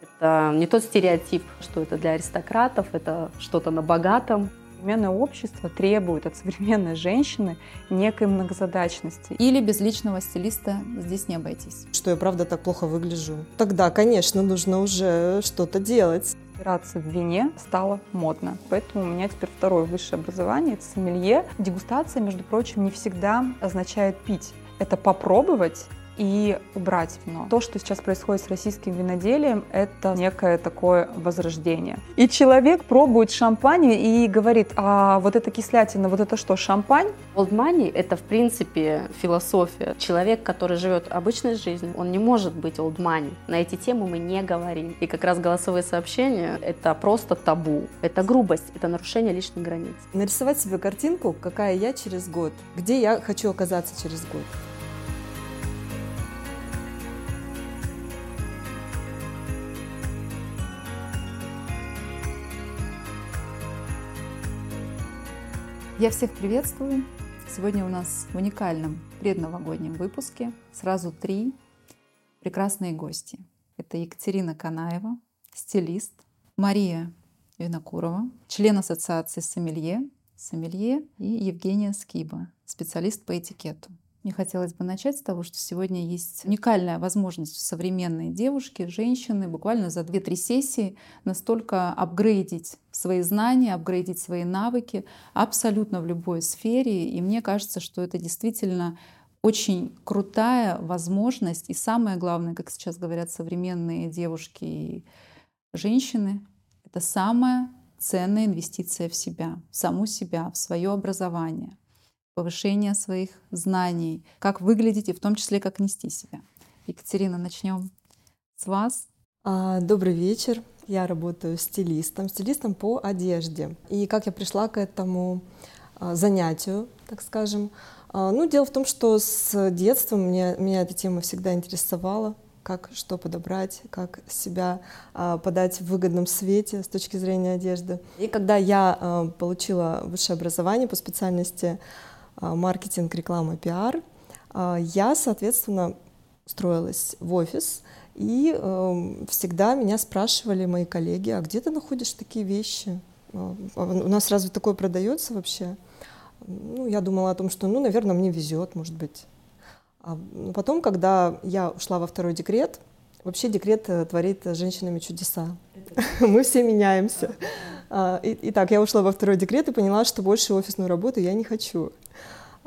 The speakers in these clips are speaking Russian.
Это не тот стереотип, что это для аристократов, это что-то на богатом. Современное общество требует от современной женщины некой многозадачности. Или без личного стилиста здесь не обойтись. Что я правда так плохо выгляжу. Тогда, конечно, нужно уже что-то делать. Разбираться в вине стало модно. Поэтому у меня теперь второе высшее образование – это сомелье. Дегустация, между прочим, не всегда означает пить. Это попробовать и убрать вино. То, что сейчас происходит с российским виноделием, это некое такое возрождение. И человек пробует шампань и говорит, а вот эта кислятина, вот это что, шампань? Old money – это, в принципе, философия. Человек, который живет обычной жизнью, он не может быть old money. На эти темы мы не говорим. И как раз голосовые сообщения – это просто табу. Это грубость, это нарушение личных границ. Нарисовать себе картинку, какая я через год, где я хочу оказаться через год. Я всех приветствую. Сегодня у нас в уникальном предновогоднем выпуске сразу три прекрасные гости. Это Екатерина Канаева, стилист, Мария Винокурова, член ассоциации «Сомелье», «Сомелье» и Евгения Скиба, специалист по этикету. Мне хотелось бы начать с того, что сегодня есть уникальная возможность у современной девушки, женщины буквально за 2-3 сессии настолько апгрейдить свои знания, апгрейдить свои навыки абсолютно в любой сфере. И мне кажется, что это действительно очень крутая возможность. И самое главное, как сейчас говорят современные девушки и женщины, это самая ценная инвестиция в себя, в саму себя, в свое образование повышение своих знаний, как выглядеть и в том числе как нести себя. Екатерина, начнем с вас. А, добрый вечер. Я работаю стилистом, стилистом по одежде. И как я пришла к этому а, занятию, так скажем. А, ну, дело в том, что с детства мне, меня эта тема всегда интересовала как что подобрать, как себя подать в выгодном свете с точки зрения одежды. И когда я получила высшее образование по специальности маркетинг, реклама, пиар, а, я, соответственно, строилась в офис, и э, всегда меня спрашивали мои коллеги, а где ты находишь такие вещи? А, у нас разве такое продается вообще? Ну, я думала о том, что, ну, наверное, мне везет, может быть. А потом, когда я ушла во второй декрет, вообще декрет э, творит женщинами чудеса. Мы все меняемся. Итак, я ушла во второй декрет и поняла, что больше офисную работу я не хочу.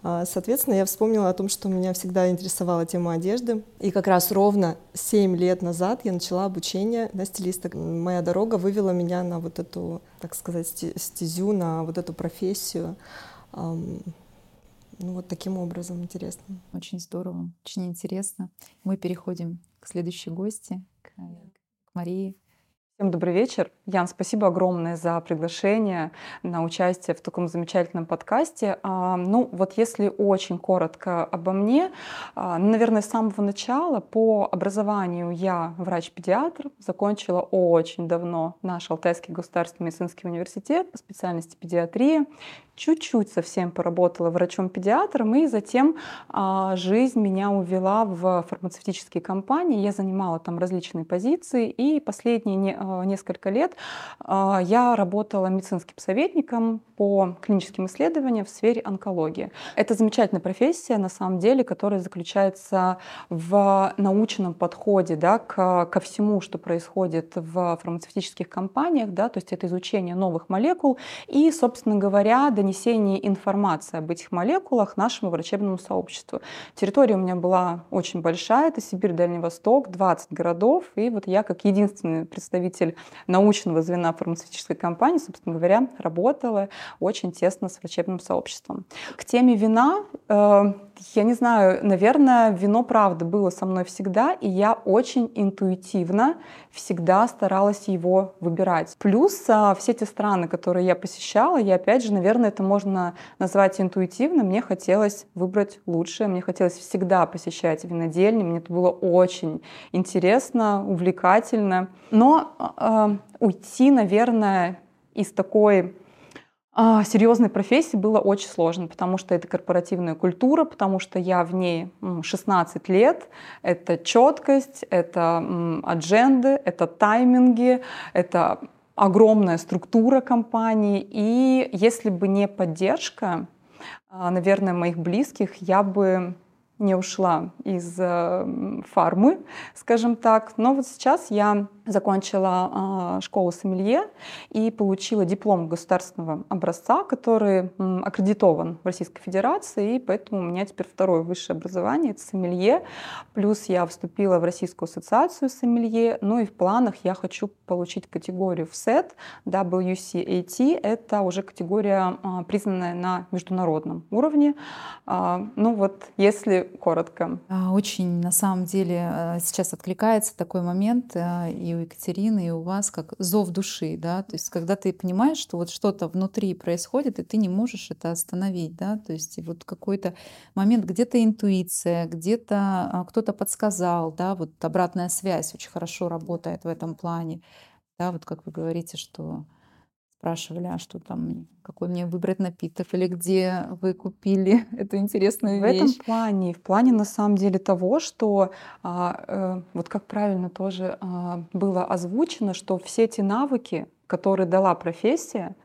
А, соответственно, я вспомнила о том, что меня всегда интересовала тема одежды. И как раз ровно 7 лет назад я начала обучение на стилиста. Моя дорога вывела меня на вот эту, так сказать, стезю, на вот эту профессию. Ну, вот таким образом интересно. Очень здорово, очень интересно. Мы переходим к следующей гости, к, к Марии. Всем добрый вечер. Ян, спасибо огромное за приглашение на участие в таком замечательном подкасте. А, ну, вот если очень коротко обо мне, а, ну, наверное, с самого начала по образованию я врач-педиатр, закончила очень давно наш Алтайский государственный медицинский университет по специальности педиатрия, чуть-чуть совсем поработала врачом-педиатром, и затем а, жизнь меня увела в фармацевтические компании. Я занимала там различные позиции, и последние не, а, несколько лет а, я работала медицинским советником по клиническим исследованиям в сфере онкологии. Это замечательная профессия, на самом деле, которая заключается в научном подходе да, к, ко всему, что происходит в фармацевтических компаниях, да, то есть это изучение новых молекул и, собственно говоря, донесение информации об этих молекулах нашему врачебному сообществу. Территория у меня была очень большая, это Сибирь, Дальний Восток, 20 городов, и вот я как единственный представитель научного звена фармацевтической компании, собственно говоря, работала очень тесно с врачебным сообществом. К теме вина, э, я не знаю, наверное, вино правда было со мной всегда, и я очень интуитивно всегда старалась его выбирать. Плюс э, все те страны, которые я посещала, я опять же, наверное, это можно назвать интуитивно, мне хотелось выбрать лучшее, мне хотелось всегда посещать винодельни, мне это было очень интересно, увлекательно. Но э, уйти, наверное, из такой а, серьезной профессии было очень сложно, потому что это корпоративная культура, потому что я в ней 16 лет. Это четкость, это адженды, это тайминги, это огромная структура компании. И если бы не поддержка, а, наверное, моих близких, я бы не ушла из э, фармы, скажем так. Но вот сейчас я закончила э, школу сомелье и получила диплом государственного образца, который аккредитован в Российской Федерации, и поэтому у меня теперь второе высшее образование — это сомелье. Плюс я вступила в Российскую ассоциацию сомелье, ну и в планах я хочу получить категорию FSET, WCAT, это уже категория, э, признанная на международном уровне. Э, ну вот, если коротко. А, очень, на самом деле, э, сейчас откликается такой момент э, у Екатерины, и у вас, как зов души, да, то есть когда ты понимаешь, что вот что-то внутри происходит, и ты не можешь это остановить, да, то есть вот какой-то момент, где-то интуиция, где-то а, кто-то подсказал, да, вот обратная связь очень хорошо работает в этом плане, да, вот как вы говорите, что спрашивали, а что там, какой мне выбрать напиток, или где вы купили эту интересную в вещь. В этом плане, в плане на самом деле того, что а, э, вот как правильно тоже а, было озвучено, что все эти навыки, которые дала профессия,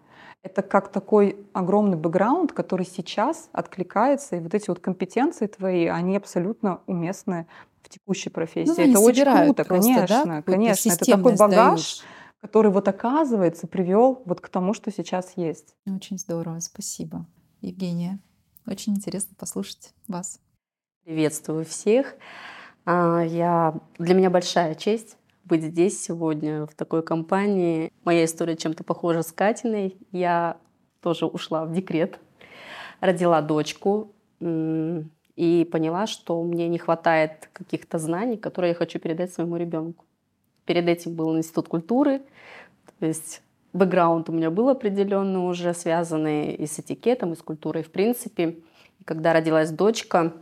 это как такой огромный бэкграунд, который сейчас откликается, и вот эти вот компетенции твои, они абсолютно уместны в текущей профессии. Ну, это очень круто, просто, конечно, да? конечно. Это такой багаж, даешь который вот оказывается привел вот к тому, что сейчас есть. Очень здорово, спасибо. Евгения, очень интересно послушать вас. Приветствую всех. А, я, для меня большая честь быть здесь сегодня, в такой компании. Моя история чем-то похожа с Катиной. Я тоже ушла в декрет, родила дочку и поняла, что мне не хватает каких-то знаний, которые я хочу передать своему ребенку. Перед этим был институт культуры, то есть бэкграунд у меня был определенный уже, связанный и с этикетом, и с культурой в принципе. И когда родилась дочка,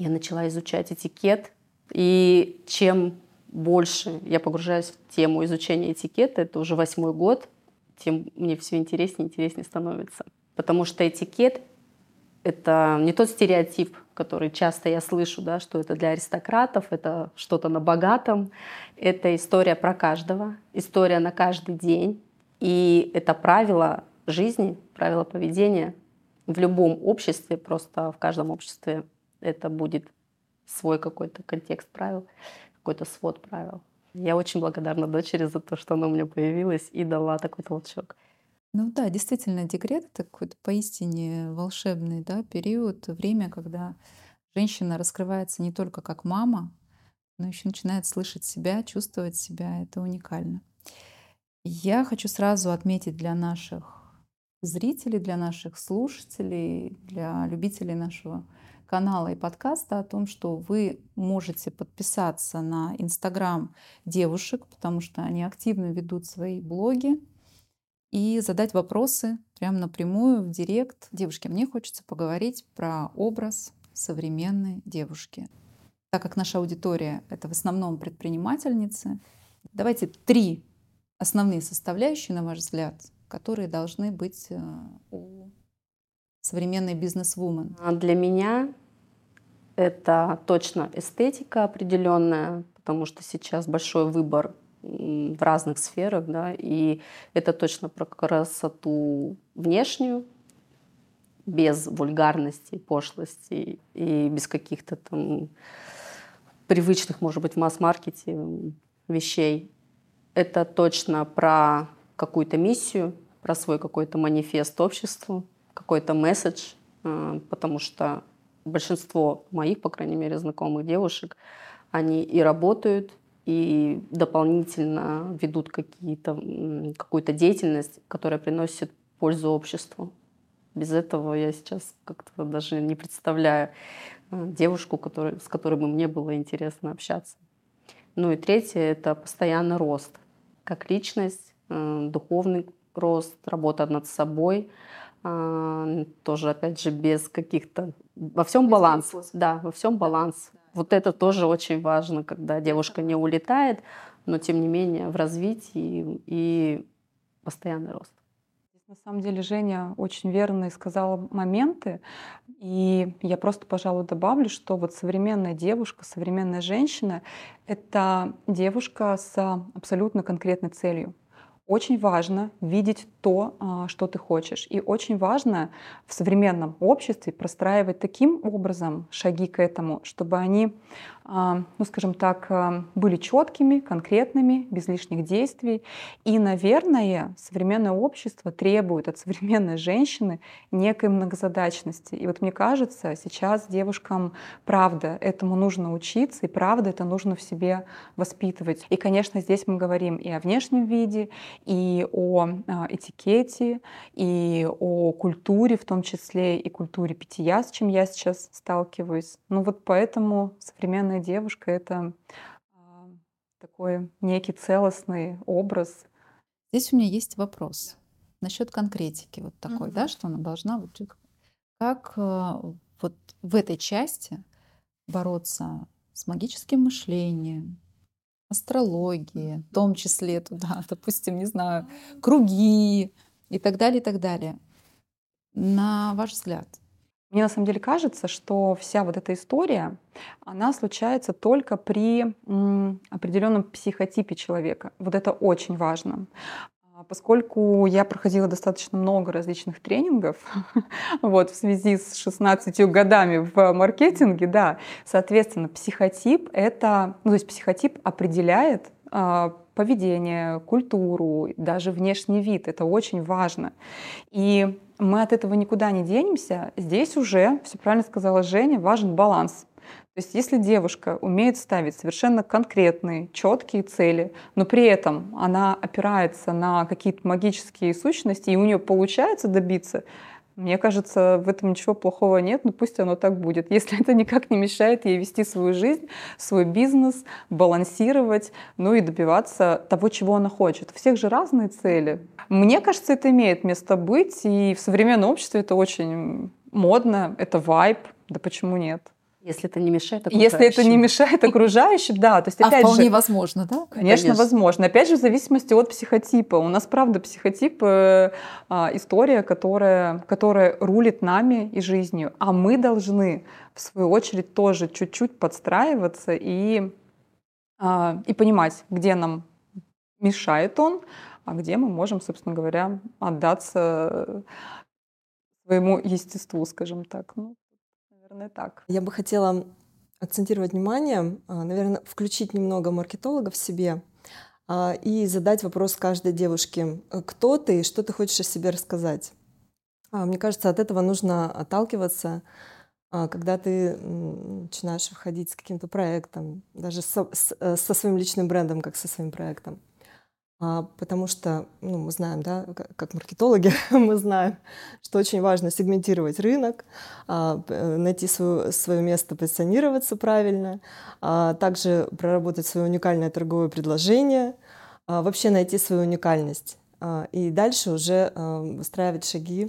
я начала изучать этикет. И чем больше я погружаюсь в тему изучения этикета, это уже восьмой год, тем мне все интереснее и интереснее становится. Потому что этикет — это не тот стереотип, который часто я слышу, да, что это для аристократов, это что-то на богатом. Это история про каждого, история на каждый день. И это правило жизни, правило поведения в любом обществе, просто в каждом обществе это будет свой какой-то контекст правил, какой-то свод правил. Я очень благодарна дочери за то, что она у меня появилась и дала такой толчок. Ну да, действительно, декрет — это какой-то поистине волшебный да, период, время, когда женщина раскрывается не только как мама, но еще начинает слышать себя, чувствовать себя. Это уникально. Я хочу сразу отметить для наших зрителей, для наших слушателей, для любителей нашего канала и подкаста о том, что вы можете подписаться на Инстаграм девушек, потому что они активно ведут свои блоги, и задать вопросы прямо напрямую в директ. Девушки, мне хочется поговорить про образ современной девушки. Так как наша аудитория — это в основном предпринимательницы, давайте три основные составляющие, на ваш взгляд, которые должны быть э, у современной бизнес-вумен. А для меня это точно эстетика определенная, потому что сейчас большой выбор в разных сферах, да, и это точно про красоту внешнюю, без вульгарности, пошлости и без каких-то там привычных, может быть, в масс-маркете вещей. Это точно про какую-то миссию, про свой какой-то манифест обществу, какой-то месседж, э, потому что большинство моих, по крайней мере, знакомых девушек, они и работают, и дополнительно ведут какие-то, какую-то деятельность, которая приносит пользу обществу. Без этого я сейчас как-то даже не представляю э, девушку, который, с которой бы мне было интересно общаться. Ну и третье — это постоянный рост. Как личность, э, духовный рост, работа над собой. Тоже, опять же, без каких-то... Во всем баланс. Да, во всем баланс. Вот это тоже очень важно, когда девушка не улетает, но тем не менее в развитии и постоянный рост. На самом деле Женя очень верно сказала моменты, и я просто, пожалуй, добавлю, что вот современная девушка, современная женщина — это девушка с абсолютно конкретной целью. Очень важно видеть то, а, что ты хочешь. И очень важно в современном обществе простраивать таким образом шаги к этому, чтобы они а, ну, скажем так, а, были четкими, конкретными, без лишних действий. И, наверное, современное общество требует от современной женщины некой многозадачности. И вот мне кажется, сейчас девушкам, правда, этому нужно учиться, и правда это нужно в себе воспитывать. И, конечно, здесь мы говорим и о внешнем виде, и о а, этикете, и о культуре, в том числе и культуре питья, с чем я сейчас сталкиваюсь. Ну вот поэтому современная девушка — это а, такой некий целостный образ. Здесь у меня есть вопрос насчет конкретики вот такой, mm-hmm. да, что она должна вот как а, вот в этой части бороться с магическим мышлением, астрологией, в том числе туда, допустим, не знаю, круги и так далее, и так далее. На ваш взгляд, мне на самом деле кажется, что вся вот эта история, она случается только при определенном психотипе человека. Вот это очень важно. А поскольку я проходила достаточно много различных тренингов вот, в связи с 16 годами в маркетинге, да, соответственно, психотип — это, ну, то есть психотип определяет э, поведение, культуру, даже внешний вид. Это очень важно. И мы от этого никуда не денемся. Здесь уже, все правильно сказала Женя, важен баланс. То есть если девушка умеет ставить совершенно конкретные, четкие цели, но при этом она опирается на какие-то магические сущности, и у нее получается добиться мне кажется, в этом ничего плохого нет, но пусть оно так будет. Если это никак не мешает ей вести свою жизнь, свой бизнес, балансировать, ну и добиваться того, чего она хочет. У всех же разные цели. Мне кажется, это имеет место быть, и в современном обществе это очень модно, это вайб, да почему нет? Если это не мешает окружающим. Если это не мешает окружающим, да. То есть, а опять вполне же, возможно, да? Конечно, конечно, возможно. Опять же, в зависимости от психотипа. У нас, правда, психотип э, а, история, которая, которая рулит нами и жизнью. А мы должны, в свою очередь, тоже чуть-чуть подстраиваться и, а, и понимать, где нам мешает он, а где мы можем, собственно говоря, отдаться своему естеству, скажем так. Ну, наверное, так. Я бы хотела акцентировать внимание, а, наверное, включить немного маркетолога в себе а, и задать вопрос каждой девушке, кто ты и что ты хочешь о себе рассказать. А, мне кажется, от этого нужно отталкиваться, когда ты начинаешь выходить с каким-то проектом, даже со, э, со своим личным брендом, как со своим проектом. А, потому что, ну, мы знаем, да, как маркетологи, мы знаем, что очень важно сегментировать рынок, а, э, найти свое, свое место, позиционироваться правильно, а, также проработать свое уникальное торговое предложение, вообще найти свою уникальность. И дальше уже выстраивать шаги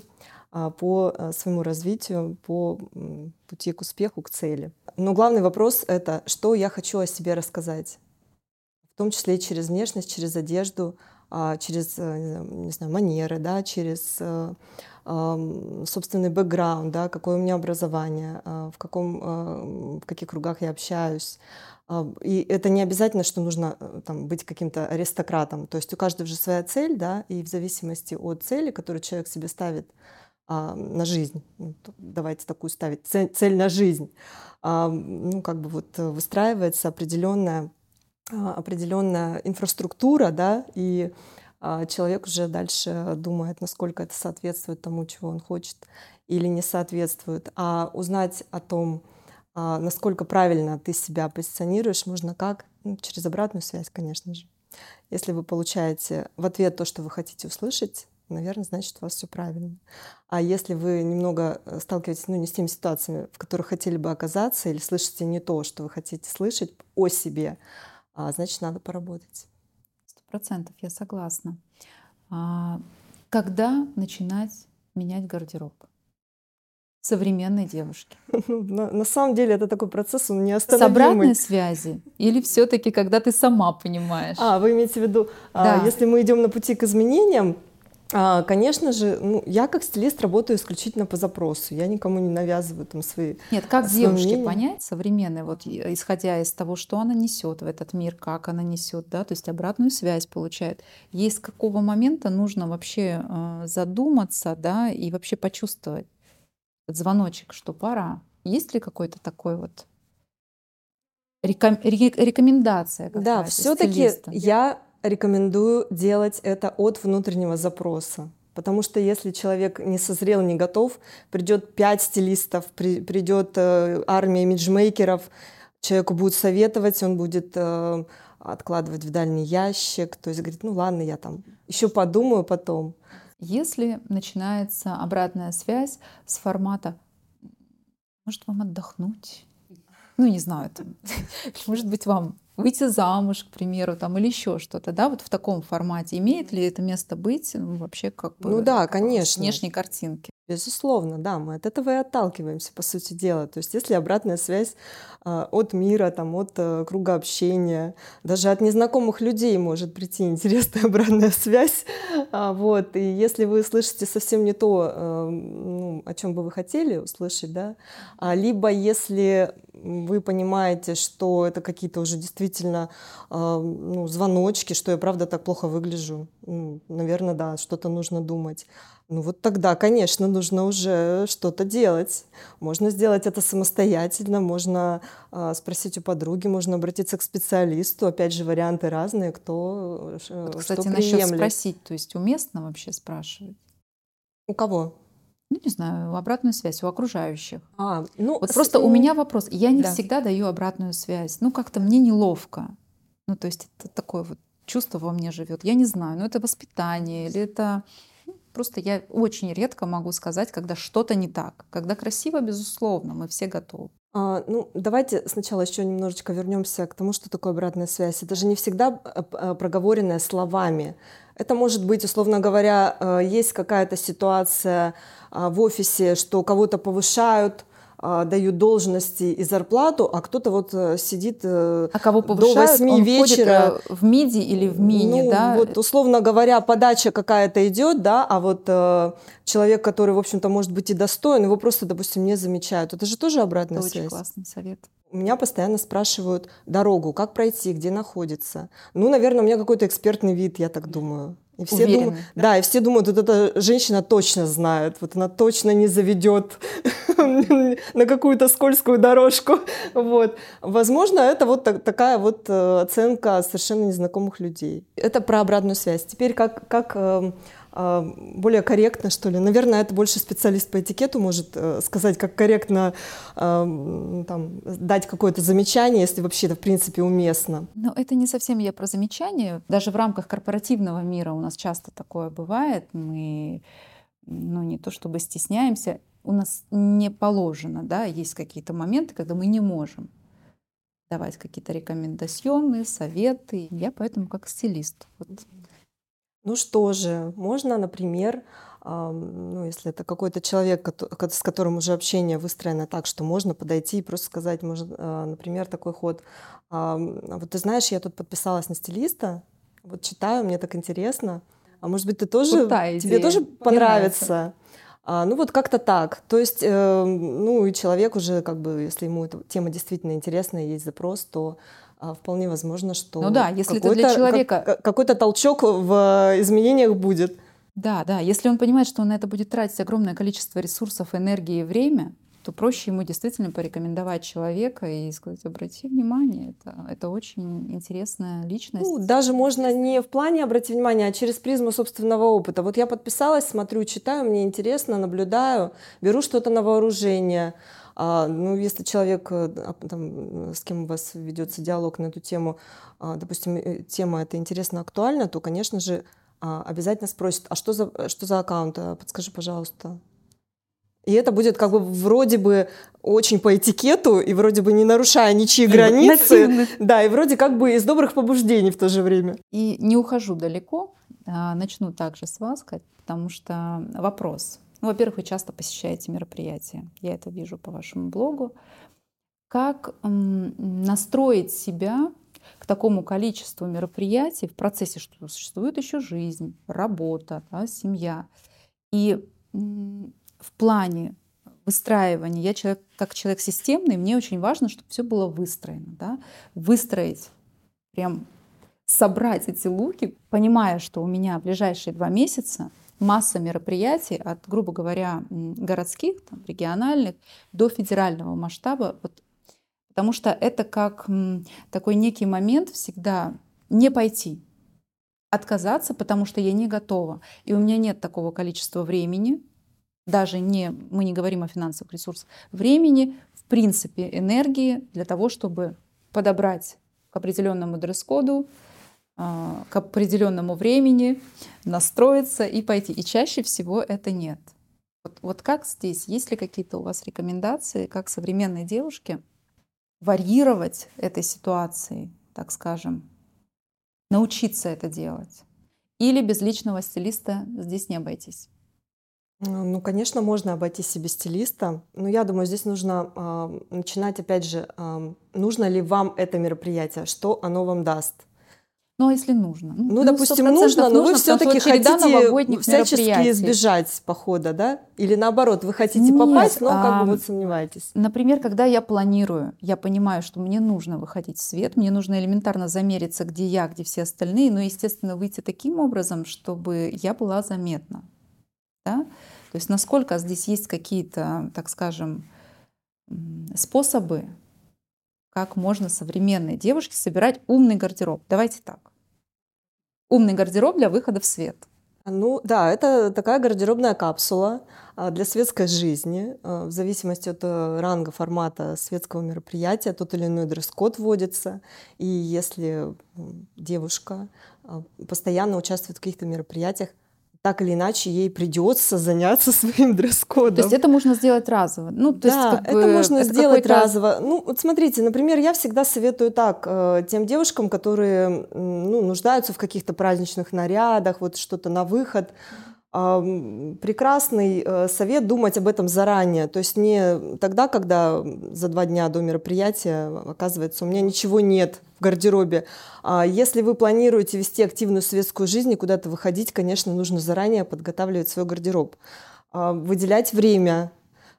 по э, своему развитию, по пути к успеху, к цели. Но главный вопрос — это что я хочу о себе рассказать в том числе и через внешность, через одежду, а, через, э, не знаю, манеры, да, через э, собственный бэкграунд, да, какое у меня образование, а, в, каком, э, в каких кругах я общаюсь. А, и это не обязательно, что нужно там, быть каким-то аристократом. То есть у каждого же своя цель, да, и в зависимости от цели, которую человек себе ставит на жизнь, ну, давайте такую ставить, цель, на жизнь, ну, как бы вот выстраивается определенная а, определенная инфраструктура, да, и а, человек уже дальше думает, насколько это соответствует тому, чего он хочет или не соответствует. А узнать о том, а, насколько правильно ты себя позиционируешь, можно как? Ну, через обратную связь, конечно же. Если вы получаете в ответ то, что вы хотите услышать, наверное, значит, у вас все правильно. А если вы немного э, сталкиваетесь ну, не с теми ситуациями, в которых хотели бы оказаться, или слышите не то, что вы хотите слышать о себе, а, значит, надо поработать. Сто процентов, я согласна. А, когда начинать менять гардероб? современной девушки? Ну, на, на самом деле это такой процесс, он не остановимый. С обратной связи? Или все таки когда ты сама понимаешь? А, вы имеете в виду, а, да. а, если мы идем на пути к изменениям, конечно же, ну, я как стилист работаю исключительно по запросу. Я никому не навязываю там свои. Нет, как девушке мнения. понять современной, вот и- исходя из того, что она несет в этот мир, как она несет, да, то есть обратную связь получает. Есть с какого момента нужно вообще э, задуматься, да, и вообще почувствовать этот звоночек, что пора. Есть ли какой-то такой вот реком- ре- рекомендация? Да, все-таки я рекомендую делать это от внутреннего запроса. Потому что если человек не созрел, не готов, придет пять стилистов, при- придет э, армия имиджмейкеров, человеку будет советовать, он будет э, откладывать в дальний ящик, то есть говорит, ну ладно, я там еще подумаю потом. Если начинается обратная связь с формата «может вам отдохнуть?» Ну, не знаю, там, может быть, вам выйти замуж, к примеру, там, или еще что-то, да, вот в таком формате. Имеет ли это место быть ну, вообще как бы Ну да, конечно. внешней картинки? Безусловно, да, мы от этого и отталкиваемся, по сути дела. То есть если обратная связь а, от мира, там, от э, круга общения, даже от незнакомых людей может прийти интересная обратная связь. А, Вот. И если вы слышите совсем не то, э, ну, о чем бы вы хотели услышать, да, а, либо если вы понимаете, что это какие-то уже действительно ну, звоночки, что я правда так плохо выгляжу, ну, наверное, да, что-то нужно думать. Ну вот тогда, конечно, нужно уже что-то делать. Можно сделать это самостоятельно, можно а, спросить у подруги, можно обратиться к специалисту. Опять же, варианты разные, кто э, Вот, что кстати, насчет спросить, то есть уместно вообще спрашивать? У кого? Ну, не знаю, обратную связь у окружающих. А, ну, Вот с- просто у меня вопрос. Я не да. всегда даю обратную связь. Ну, как-то мне неловко. Ну, то есть это такое вот чувство во мне живет. Я не знаю, ну это воспитание или это просто я очень редко могу сказать, когда что-то не так. Когда красиво, безусловно, мы все готовы. А, ну, давайте сначала еще немножечко вернемся к тому, что такое обратная связь. Это же не всегда э, э, проговоренная словами. Это может быть, условно говоря, э, есть какая-то ситуация а, в офисе, что кого-то повышают, дают должности и зарплату, а кто-то вот э, сидит э, А кого до повышают, 8 он вечера. э, в миди или в мини, ну, да? вот, условно говоря, подача какая-то идет, да, а вот э, человек, который, в общем-то, может быть и достоин, его просто, допустим, не замечают. Это же тоже обратная Это очень связь. классный совет. Меня постоянно спрашивают дорогу, как пройти, где находится. Ну, наверное, у меня какой-то экспертный вид, я так думаю. И все Уверенный, думают, да? и все думают, вот эта женщина точно знает, вот она точно не заведет на какую-то скользкую дорожку. Вот. Возможно, это вот так- такая вот э, оценка совершенно незнакомых людей. Это про обратную связь. Теперь как, как эм, более корректно, что ли. Наверное, это больше специалист по этикету может э, сказать, как корректно м, там, дать какое-то замечание, если вообще это в принципе уместно. Но это не совсем я про замечание. Даже в рамках корпоративного мира у нас часто такое бывает. Мы, ну, не то чтобы стесняемся, у нас не положено, да, есть какие-то моменты, когда мы не можем давать какие-то рекомендационные, советы. Я поэтому как стилист. Вот. Ну что же, можно, например, ну, если это какой-то человек, с которым уже общение выстроено так, что можно подойти и просто сказать, может, а, например, такой ход. Вот ты знаешь, я тут подписалась на стилиста, вот читаю, мне так интересно. А может быть, ты тоже, Крутая тебе идея. тоже понравится? А, ну вот как-то так. То есть, э, ну и человек уже, как бы, если ему эта тема действительно интересна и есть запрос, то вполне возможно, что Ну да, если это для какой-то- человека- как- какой-то толчок в э, изменениях будет. Да, да. Если он понимает, что он на это будет тратить огромное количество ресурсов, энергии и время, то проще ему действительно порекомендовать человека и сказать, обрати внимание, это, это очень интересная личность. Ну, даже можно не в плане обратить внимание, а через призму собственного опыта. Вот я подписалась, смотрю, читаю, мне интересно, наблюдаю, беру что-то на вооружение. А, ну, если человек, э, а, там, с кем у вас ведется диалог на эту тему, а, допустим, э, тема эта интересно актуальна, то, конечно же, а, обязательно спросит, а что за, что за аккаунт? А, Подскажи, пожалуйста. И это будет как бы вроде бы очень по этикету и вроде бы не нарушая ничьи границы. Нативно. Да, и вроде как бы из добрых побуждений в то же время. И не ухожу далеко, а, начну также с вас, Кать, потому что вопрос. Во-первых, вы часто посещаете мероприятия, я это вижу по вашему блогу. Как настроить себя к такому количеству мероприятий в процессе, что существует еще жизнь, работа, да, семья. И в плане выстраивания, я человек, как человек системный, мне очень важно, чтобы все было выстроено. Да? Выстроить, прям собрать эти луки, понимая, что у меня ближайшие два месяца масса мероприятий от, грубо говоря, городских, там, региональных до федерального масштаба, вот, потому что это как такой некий момент всегда не пойти, отказаться, потому что я не готова. И у меня нет такого количества времени, даже не, мы не говорим о финансовых ресурсах, времени, в принципе, энергии для того, чтобы подобрать к определенному дресс-коду, к определенному времени, настроиться и пойти. И чаще всего это нет. Вот, вот как здесь? Есть ли какие-то у вас рекомендации, как современной девушке варьировать этой ситуации, так скажем, научиться это делать? Или без личного стилиста здесь не обойтись? Ну, конечно, можно обойтись себе стилиста, но я думаю, здесь нужно э, начинать, опять же, э, нужно ли вам это мероприятие, что оно вам даст. Ну, а если нужно? Ну, ну допустим, нужно, но вы все-таки хотите всячески избежать похода, да? Или наоборот, вы хотите Нет, попасть, но как а, бы вот сомневаетесь. Например, когда я планирую, я понимаю, что мне нужно выходить в свет, мне нужно элементарно замериться, где я, где все остальные, но, естественно, выйти таким образом, чтобы я была заметна. Да? То есть насколько здесь есть какие-то, так скажем, способы, как можно современной девушке собирать умный гардероб. Давайте так. Умный гардероб для выхода в свет. Ну да, это такая гардеробная капсула а, для светской жизни. А, в зависимости от э, ранга, формата светского мероприятия тот или иной дресс-код вводится. И если девушка а, постоянно участвует в каких-то мероприятиях, так или иначе ей придется заняться своим дресс-кодом. То есть это можно сделать разово? Ну, то да, есть, как бы, это можно это сделать разово. Ну, вот смотрите, например, я всегда советую так э, тем девушкам, которые ну, нуждаются в каких-то праздничных нарядах, вот что-то на выход прекрасный э, совет думать об этом заранее. То есть не тогда, когда за два дня до мероприятия оказывается, у меня ничего нет в гардеробе. А если вы планируете вести активную светскую жизнь и куда-то выходить, конечно, нужно заранее подготавливать свой гардероб. А, выделять время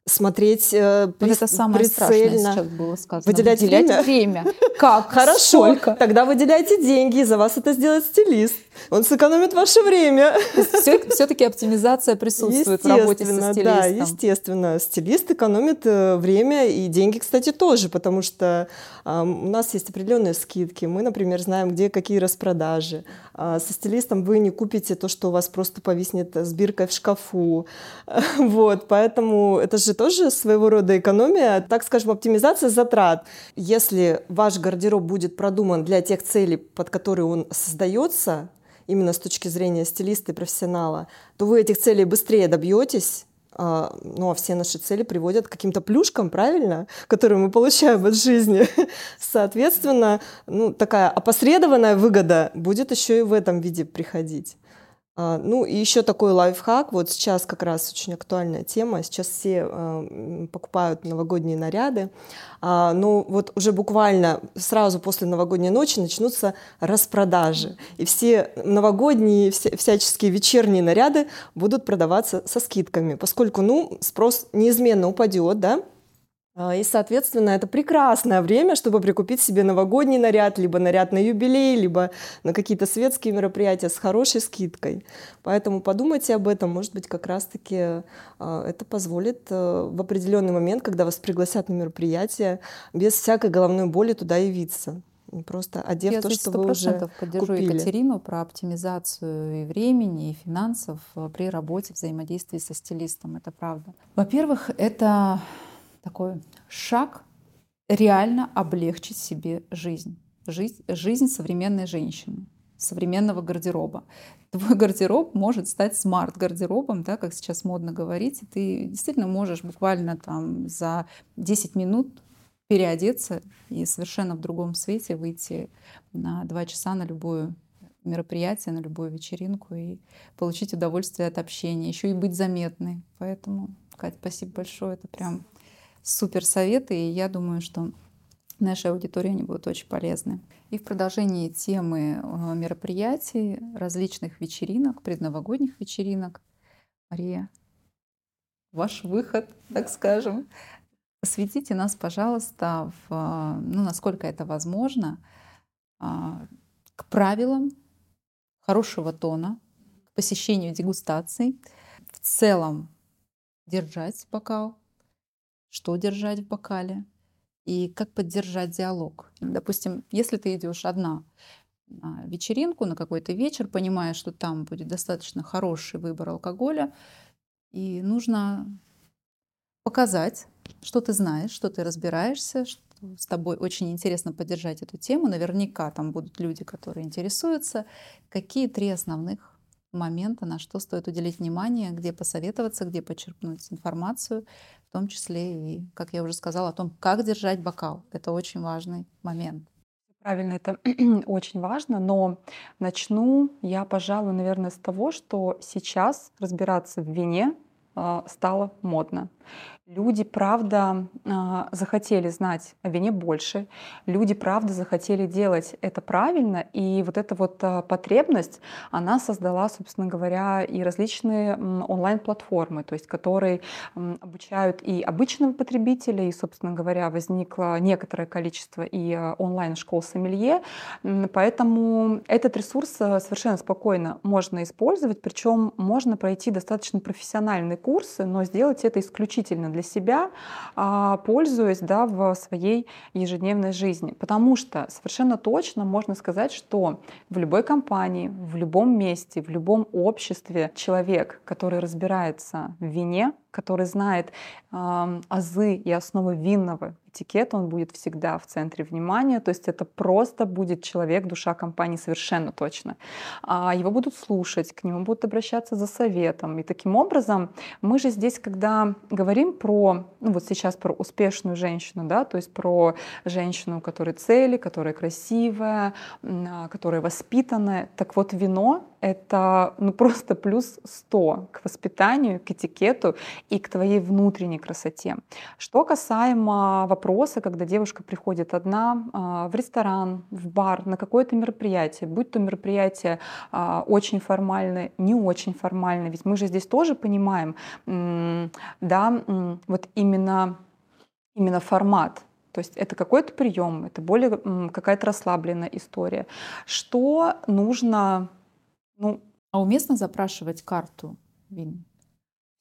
смотреть э, при, Это самое прицельно. сейчас было сказано. Выделять Выделять время. время. Как? Хорошо. Сколько? Тогда выделяйте деньги, за вас это сделает стилист. Он сэкономит ваше время. Все-таки оптимизация присутствует в работе со стилистом. Да, естественно. Стилист экономит э, время и деньги, кстати, тоже, потому что э, у нас есть определенные скидки. Мы, например, знаем, где какие распродажи. Э, со стилистом вы не купите то, что у вас просто повиснет с биркой в шкафу. Вот, поэтому это же тоже своего рода экономия, так скажем, оптимизация затрат. Если ваш гардероб будет продуман для тех целей, под которые он создается, именно с точки зрения стилиста и профессионала, то вы этих целей быстрее добьетесь, а, ну а все наши цели приводят к каким-то плюшкам, правильно, которые мы получаем от жизни. Соответственно, ну, такая опосредованная выгода будет еще и в этом виде приходить. А, ну и еще такой лайфхак, вот сейчас как раз очень актуальная тема, сейчас все э, покупают новогодние наряды, а, но вот уже буквально сразу после новогодней ночи начнутся распродажи, и все новогодние, все, всяческие вечерние наряды будут продаваться со скидками, поскольку, ну, спрос неизменно упадет, да, и, соответственно, это прекрасное время, чтобы прикупить себе новогодний наряд, либо наряд на юбилей, либо на какие-то светские мероприятия с хорошей скидкой. Поэтому подумайте об этом. Может быть, как раз-таки а, это позволит э, в определенный момент, когда вас пригласят на мероприятие, без всякой головной боли туда явиться. Просто одев Я то, что вы уже поддержу купили. Екатерину про оптимизацию и времени, и финансов э, при работе, взаимодействии со стилистом. Это правда. Во-первых, это такой шаг реально облегчить себе жизнь. Жизнь, жизнь современной женщины, современного гардероба. Твой гардероб может стать smart-гардеробом, да, как сейчас модно говорить, и ты действительно можешь буквально там за 10 минут переодеться и совершенно в другом свете выйти на два часа на любое мероприятие, на любую вечеринку и получить удовольствие от общения, еще и быть заметной. Поэтому, Катя, спасибо большое, это прям супер советы, и я думаю, что нашей аудитории они будут очень полезны. И в продолжении темы э, мероприятий, различных вечеринок, предновогодних вечеринок, Мария, ваш выход, так скажем. Осветите нас, пожалуйста, в, ну, насколько это возможно, а, к правилам хорошего тона, к посещению дегустаций, в целом держать бокал, что держать в бокале и как поддержать диалог. Допустим, если ты идешь одна на вечеринку, на какой-то вечер, понимая, что там будет достаточно хороший выбор алкоголя, и нужно показать, что ты знаешь, что ты разбираешься, что с тобой очень интересно поддержать эту тему. Наверняка там будут люди, которые интересуются. Какие три основных момента, на что стоит уделить внимание, где посоветоваться, где почерпнуть информацию, в том числе и, как я уже сказала, о том, как держать бокал. Это очень важный момент. Правильно, это очень важно, но начну я, пожалуй, наверное, с того, что сейчас разбираться в вине э, стало модно. Люди, правда, а, захотели знать о вине больше, люди, правда, захотели делать это правильно, и вот эта вот а, потребность, она создала, собственно говоря, и различные онлайн-платформы, то есть которые обучают и обычного потребителя, и, собственно говоря, возникло некоторое количество и а, онлайн-школ сомелье, поэтому этот ресурс совершенно спокойно можно использовать, причем можно пройти достаточно профессиональные курсы, но сделать это исключительно для для себя, а, пользуясь да, в своей ежедневной жизни. Потому что совершенно точно можно сказать, что в любой компании, в любом месте, в любом обществе человек, который разбирается в вине, который знает э, азы и основы винного этикета, он будет всегда в центре внимания. То есть это просто будет человек, душа компании совершенно точно. А его будут слушать, к нему будут обращаться за советом. И таким образом мы же здесь, когда говорим про, ну вот сейчас про успешную женщину, да, то есть про женщину, у которой цели, которая красивая, а, которая воспитанная, так вот вино это ну, просто плюс 100 к воспитанию, к этикету и к твоей внутренней красоте. Что касаемо вопроса, когда девушка приходит одна а, в ресторан, в бар, на какое-то мероприятие, будь то мероприятие а, очень формальное, не очень формальное, ведь мы же здесь тоже понимаем, да, вот именно, именно формат, то есть это какой-то прием, это более какая-то расслабленная история. Что нужно ну, а уместно запрашивать карту ВИН?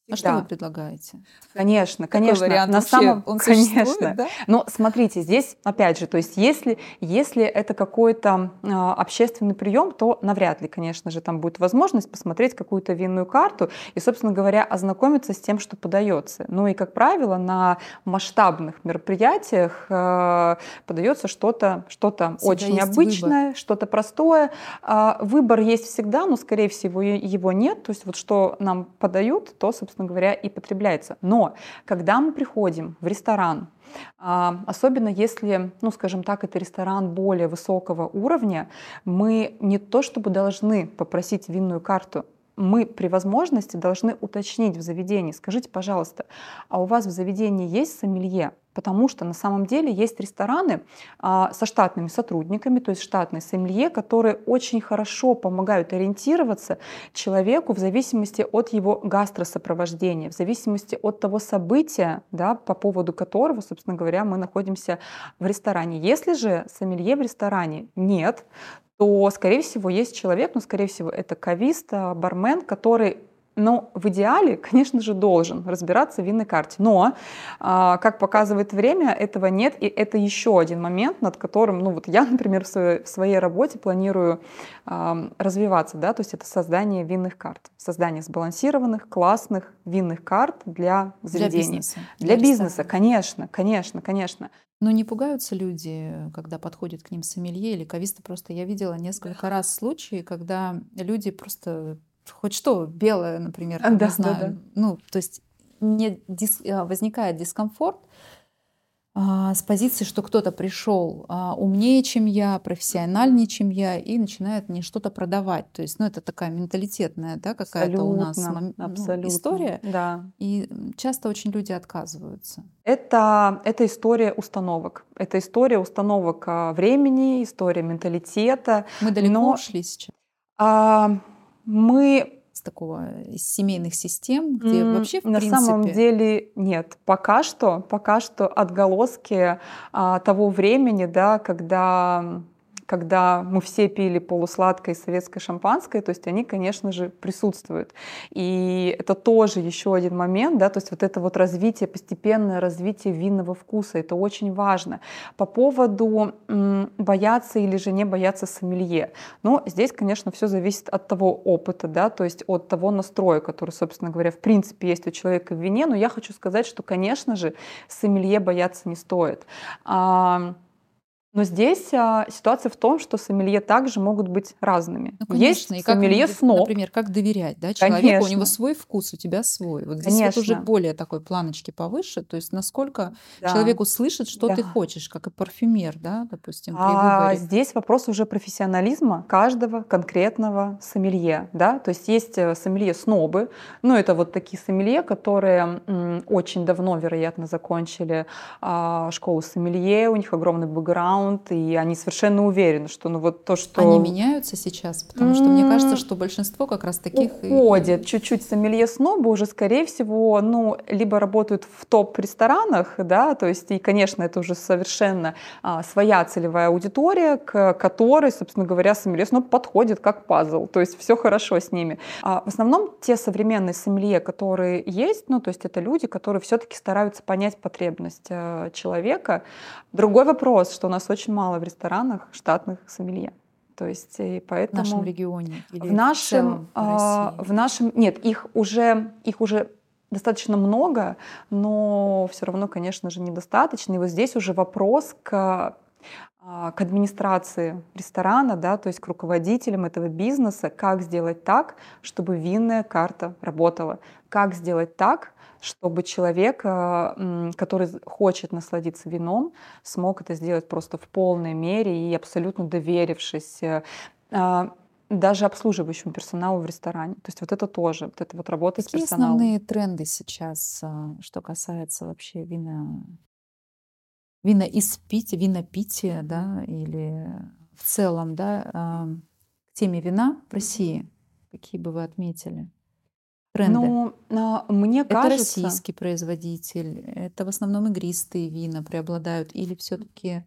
А что вы предлагаете? Конечно, конечно. вариант на самом, он конечно. Да? Но смотрите, здесь опять же, то есть если если это какой-то э, общественный прием, то навряд ли, конечно же, там будет возможность посмотреть какую-то винную карту и, собственно говоря, ознакомиться с тем, что подается. Ну и как правило на масштабных мероприятиях э, подается что-то что-то очень обычное, что-то простое. Э, выбор есть всегда, но скорее всего его нет. То есть вот что нам подают, то собственно собственно говоря, и потребляется. Но когда мы приходим в ресторан, а, Особенно если, ну, скажем так, это ресторан более высокого уровня, мы не то чтобы должны попросить винную карту, мы при возможности должны уточнить в заведении. Скажите, пожалуйста, а у вас в заведении есть сомелье? Потому что на самом деле есть рестораны а, со штатными сотрудниками, то есть штатные сомелье, которые очень хорошо помогают ориентироваться человеку в зависимости от его гастросопровождения, в зависимости от того события, да, по поводу которого, собственно говоря, мы находимся в ресторане. Если же сомелье в ресторане нет, то, скорее всего, есть человек, ну, скорее всего, это кавист, а, бармен, который но в идеале, конечно же, должен разбираться в винной карте. Но, а, как показывает время, этого нет, и это еще один момент, над которым, ну вот я, например, в своей, в своей работе планирую развиваться, да, то есть это создание винных карт, создание сбалансированных, классных винных карт для заведений. Для бизнеса. Для, для бизнеса, конечно, конечно, конечно. Но не пугаются люди, когда подходят к ним сомелье или кависты. Просто я видела несколько раз случаи, когда люди просто хоть что, белое, например, да, не знаю. Да, да. Ну, то есть не дис... А, возникает дискомфорт, а, с позиции, что кто-то пришел а, умнее, чем я, профессиональнее, чем я, и начинает мне что-то продавать. То есть, ну, это такая менталитетная, да, какая-то у нас ну, история. Да. И часто очень люди отказываются. Это, это история установок. Это история установок а, времени, история менталитета. Мы далеко но, ушли сейчас. А, мы с такого из семейных систем, где mm, вообще в на принципе... самом деле нет. Пока что, пока что отголоски а, того времени, да, когда когда мы все пили полусладкое советское шампанское, то есть они, конечно же, присутствуют. И это тоже еще один момент, да, то есть вот это вот развитие, постепенное развитие винного вкуса, это очень важно. По поводу бояться или же не бояться сомелье, ну, здесь, конечно, все зависит от того опыта, да, то есть от того настроя, который, собственно говоря, в принципе есть у человека в вине, но я хочу сказать, что, конечно же, сомелье бояться не стоит. А, но здесь а, ситуация в том, что сомелье также могут быть разными. Ну, конечно. Есть и сомелье как, сноб. Например, как доверять да, человеку, конечно. у него свой вкус, у тебя свой. Вот здесь вот уже более такой планочки повыше, то есть насколько да. человек услышит, что да. ты хочешь, как и парфюмер, да, допустим, при а, Здесь вопрос уже профессионализма каждого конкретного сомелье, да, то есть есть э, сомелье снобы, ну это вот такие сомелье, которые м, очень давно, вероятно, закончили а, школу сомелье, у них огромный бэкграунд, аккаунт, и они совершенно уверены, что ну вот то, что... Они меняются сейчас? Потому что мне кажется, что большинство как раз таких... Уходят и... чуть-чуть сомелье снобы уже, скорее всего, ну, либо работают в топ-ресторанах, да, то есть, и, конечно, это уже совершенно а, своя целевая аудитория, к которой, собственно говоря, сомелье сноб подходит как пазл, то есть все хорошо с ними. А, в основном те современные сомелье, которые есть, ну, то есть это люди, которые все-таки стараются понять потребность э, человека. Другой вопрос, что у нас очень мало в ресторанах штатных сомелье. То есть и поэтому в нашем регионе или в нашем в, а, в нашем нет их уже их уже достаточно много, но все равно, конечно же, недостаточно. И вот здесь уже вопрос к а, к администрации ресторана, да, то есть к руководителям этого бизнеса, как сделать так, чтобы винная карта работала, как сделать так, чтобы человек, э, который хочет насладиться вином, смог это сделать просто в полной мере и абсолютно доверившись э, а, даже обслуживающему персоналу в ресторане. То есть вот это тоже, вот это вот работа Какие с персоналом. основные тренды сейчас, а, что касается вообще вина, вина винопития, винопития, да, или в целом, да, а, к теме вина в России? Какие бы вы отметили? Тренды? Ну, а, мне это кажется... российский производитель, это в основном игристые вина преобладают или все-таки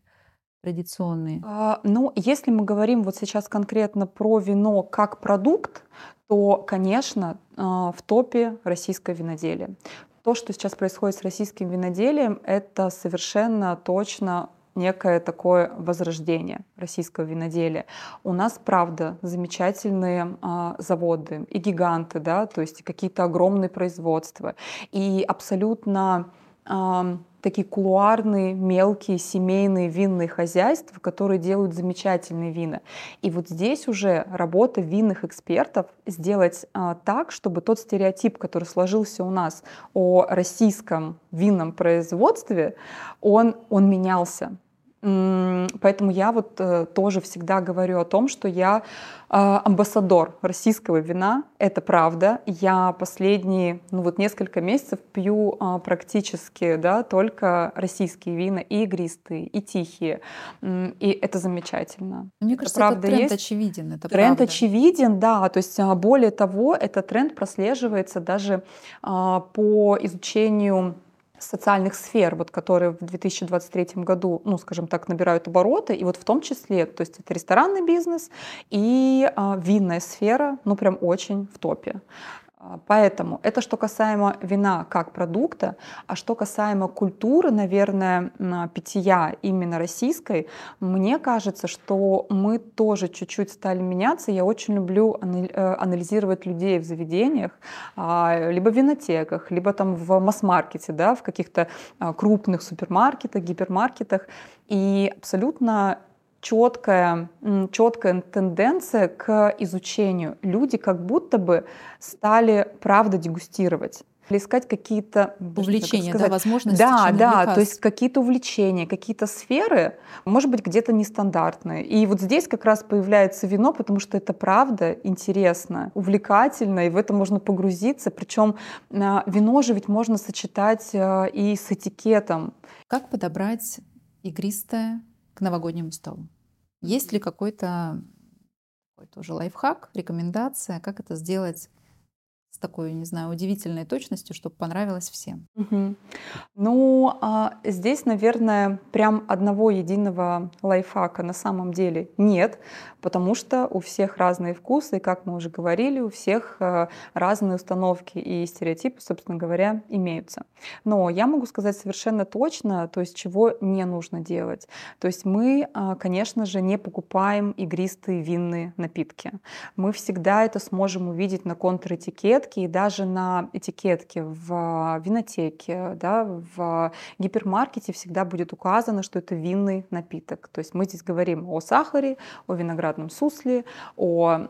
традиционные? А, ну, если мы говорим вот сейчас конкретно про вино как продукт, то, конечно, а, в топе российское виноделие. То, что сейчас происходит с российским виноделием, это совершенно точно некое такое возрождение российского виноделия. У нас, правда, замечательные а, заводы и гиганты, да, то есть какие-то огромные производства. И абсолютно такие кулуарные, мелкие, семейные винные хозяйства, которые делают замечательные вина. И вот здесь уже работа винных экспертов сделать а, так, чтобы тот стереотип, который сложился у нас о российском винном производстве, он, он менялся. Поэтому я вот э, тоже всегда говорю о том, что я э, амбассадор российского вина. Это правда. Я последние, ну вот несколько месяцев пью э, практически, да, только российские вина, и игристые, и тихие. И это замечательно. Мне это кажется, правда этот тренд есть. очевиден. Это тренд правда. очевиден, да. То есть более того, этот тренд прослеживается даже по изучению социальных сфер, вот, которые в 2023 году, ну, скажем так, набирают обороты, и вот в том числе, то есть это ресторанный бизнес и а, винная сфера, ну, прям очень в топе. А, поэтому это что касаемо вина как продукта, а что касаемо культуры, наверное, питья именно российской, мне кажется, что мы тоже чуть-чуть стали меняться. Я очень люблю э, анализировать людей в заведениях, а, либо в винотеках, либо там в масс-маркете, да, в каких-то а, крупных супермаркетах, гипермаркетах. И абсолютно четкая, четкая тенденция к изучению. Люди как будто бы стали правда дегустировать. или искать какие-то увлечения, да, возможности. Да, да, то есть какие-то увлечения, какие-то сферы, может быть, где-то нестандартные. И вот здесь как раз появляется вино, потому что это правда интересно, увлекательно, и в это можно погрузиться. Причем а, вино же ведь можно сочетать а, и с этикетом. Как подобрать игристое к новогоднему столу? Есть ли какой-то тоже лайфхак, рекомендация, как это сделать такой, не знаю, удивительной точностью, чтобы понравилось всем? Угу. Ну, а, здесь, наверное, прям одного единого лайфхака на самом деле нет, потому что у всех разные вкусы, и, как мы уже говорили, у всех а, разные установки и стереотипы, собственно говоря, имеются. Но я могу сказать совершенно точно, то есть чего не нужно делать. То есть мы, а, конечно же, не покупаем игристые винные напитки. Мы всегда это сможем увидеть на контр-этикет, этикетки, и даже на этикетке в винотеке, да, в гипермаркете всегда будет указано, что это винный напиток. То есть мы здесь говорим о сахаре, о виноградном сусле, о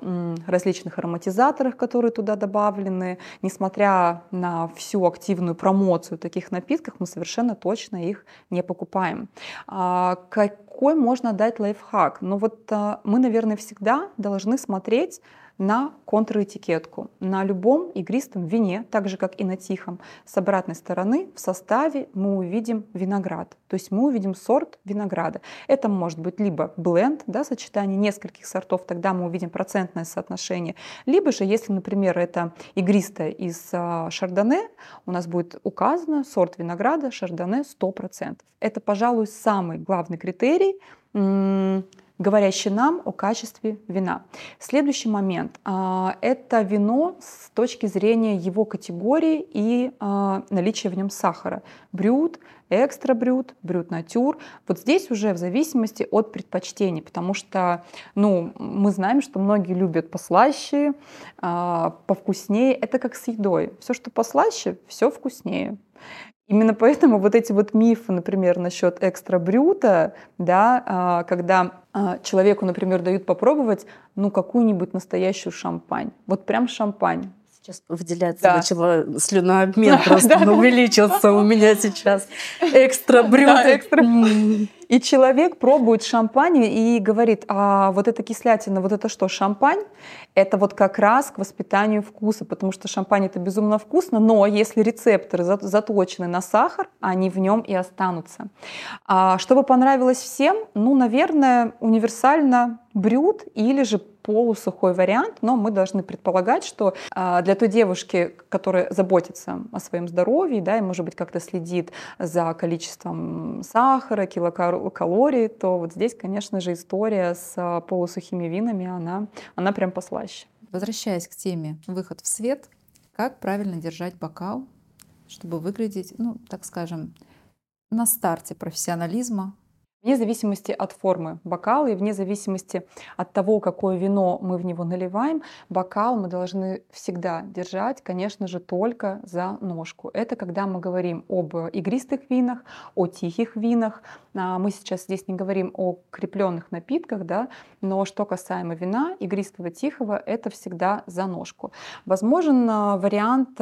различных ароматизаторах, которые туда добавлены. Несмотря на всю активную промоцию таких напитков, мы совершенно точно их не покупаем. А какой можно дать лайфхак? Ну вот а, мы, наверное, всегда должны смотреть на контрэтикетку. На любом игристом вине, так же как и на тихом, с обратной стороны в составе мы увидим виноград. То есть мы увидим сорт винограда. Это может быть либо бленд, да, сочетание нескольких сортов, тогда мы увидим процентное соотношение. Либо же, если, например, это игристое из а, шардоне, у нас будет указано сорт винограда шардоне 100%. Это, пожалуй, самый главный критерий говорящий нам о качестве вина. Следующий момент а, – это вино с точки зрения его категории и а, наличия в нем сахара. Брют, экстра брют, брют натюр. Вот здесь уже в зависимости от предпочтений, потому что ну, мы знаем, что многие любят послаще, а, повкуснее. Это как с едой. Все, что послаще, все вкуснее. Именно поэтому вот эти вот мифы, например, насчет экстра брюта, да, а, когда а, человеку, например, дают попробовать, ну, какую-нибудь настоящую шампань. Вот прям шампань. Сейчас выделяется, да. начала слюнообмен просто увеличился у меня сейчас. Экстра брюта. экстра. И человек пробует шампань и говорит, а вот эта кислятина, вот это что, шампань? Это вот как раз к воспитанию вкуса, потому что шампань это безумно вкусно, но если рецепторы заточены на сахар, они в нем и останутся. А чтобы понравилось всем, ну, наверное, универсально брют или же полусухой вариант, но мы должны предполагать, что а, для той девушки, которая заботится о своем здоровье, да, и, может быть, как-то следит за количеством сахара, килокалорий, то вот здесь, конечно же, история с а, полусухими винами, она, она прям послаще. Возвращаясь к теме выход в свет, как правильно держать бокал, чтобы выглядеть, ну, так скажем, на старте профессионализма, Вне зависимости от формы бокала и вне зависимости от того, какое вино мы в него наливаем, бокал мы должны всегда держать, конечно же, только за ножку. Это когда мы говорим об игристых винах, о тихих винах. А, мы сейчас здесь не говорим о крепленных напитках, да, но что касаемо вина, игристого, тихого, это всегда за ножку. Возможен вариант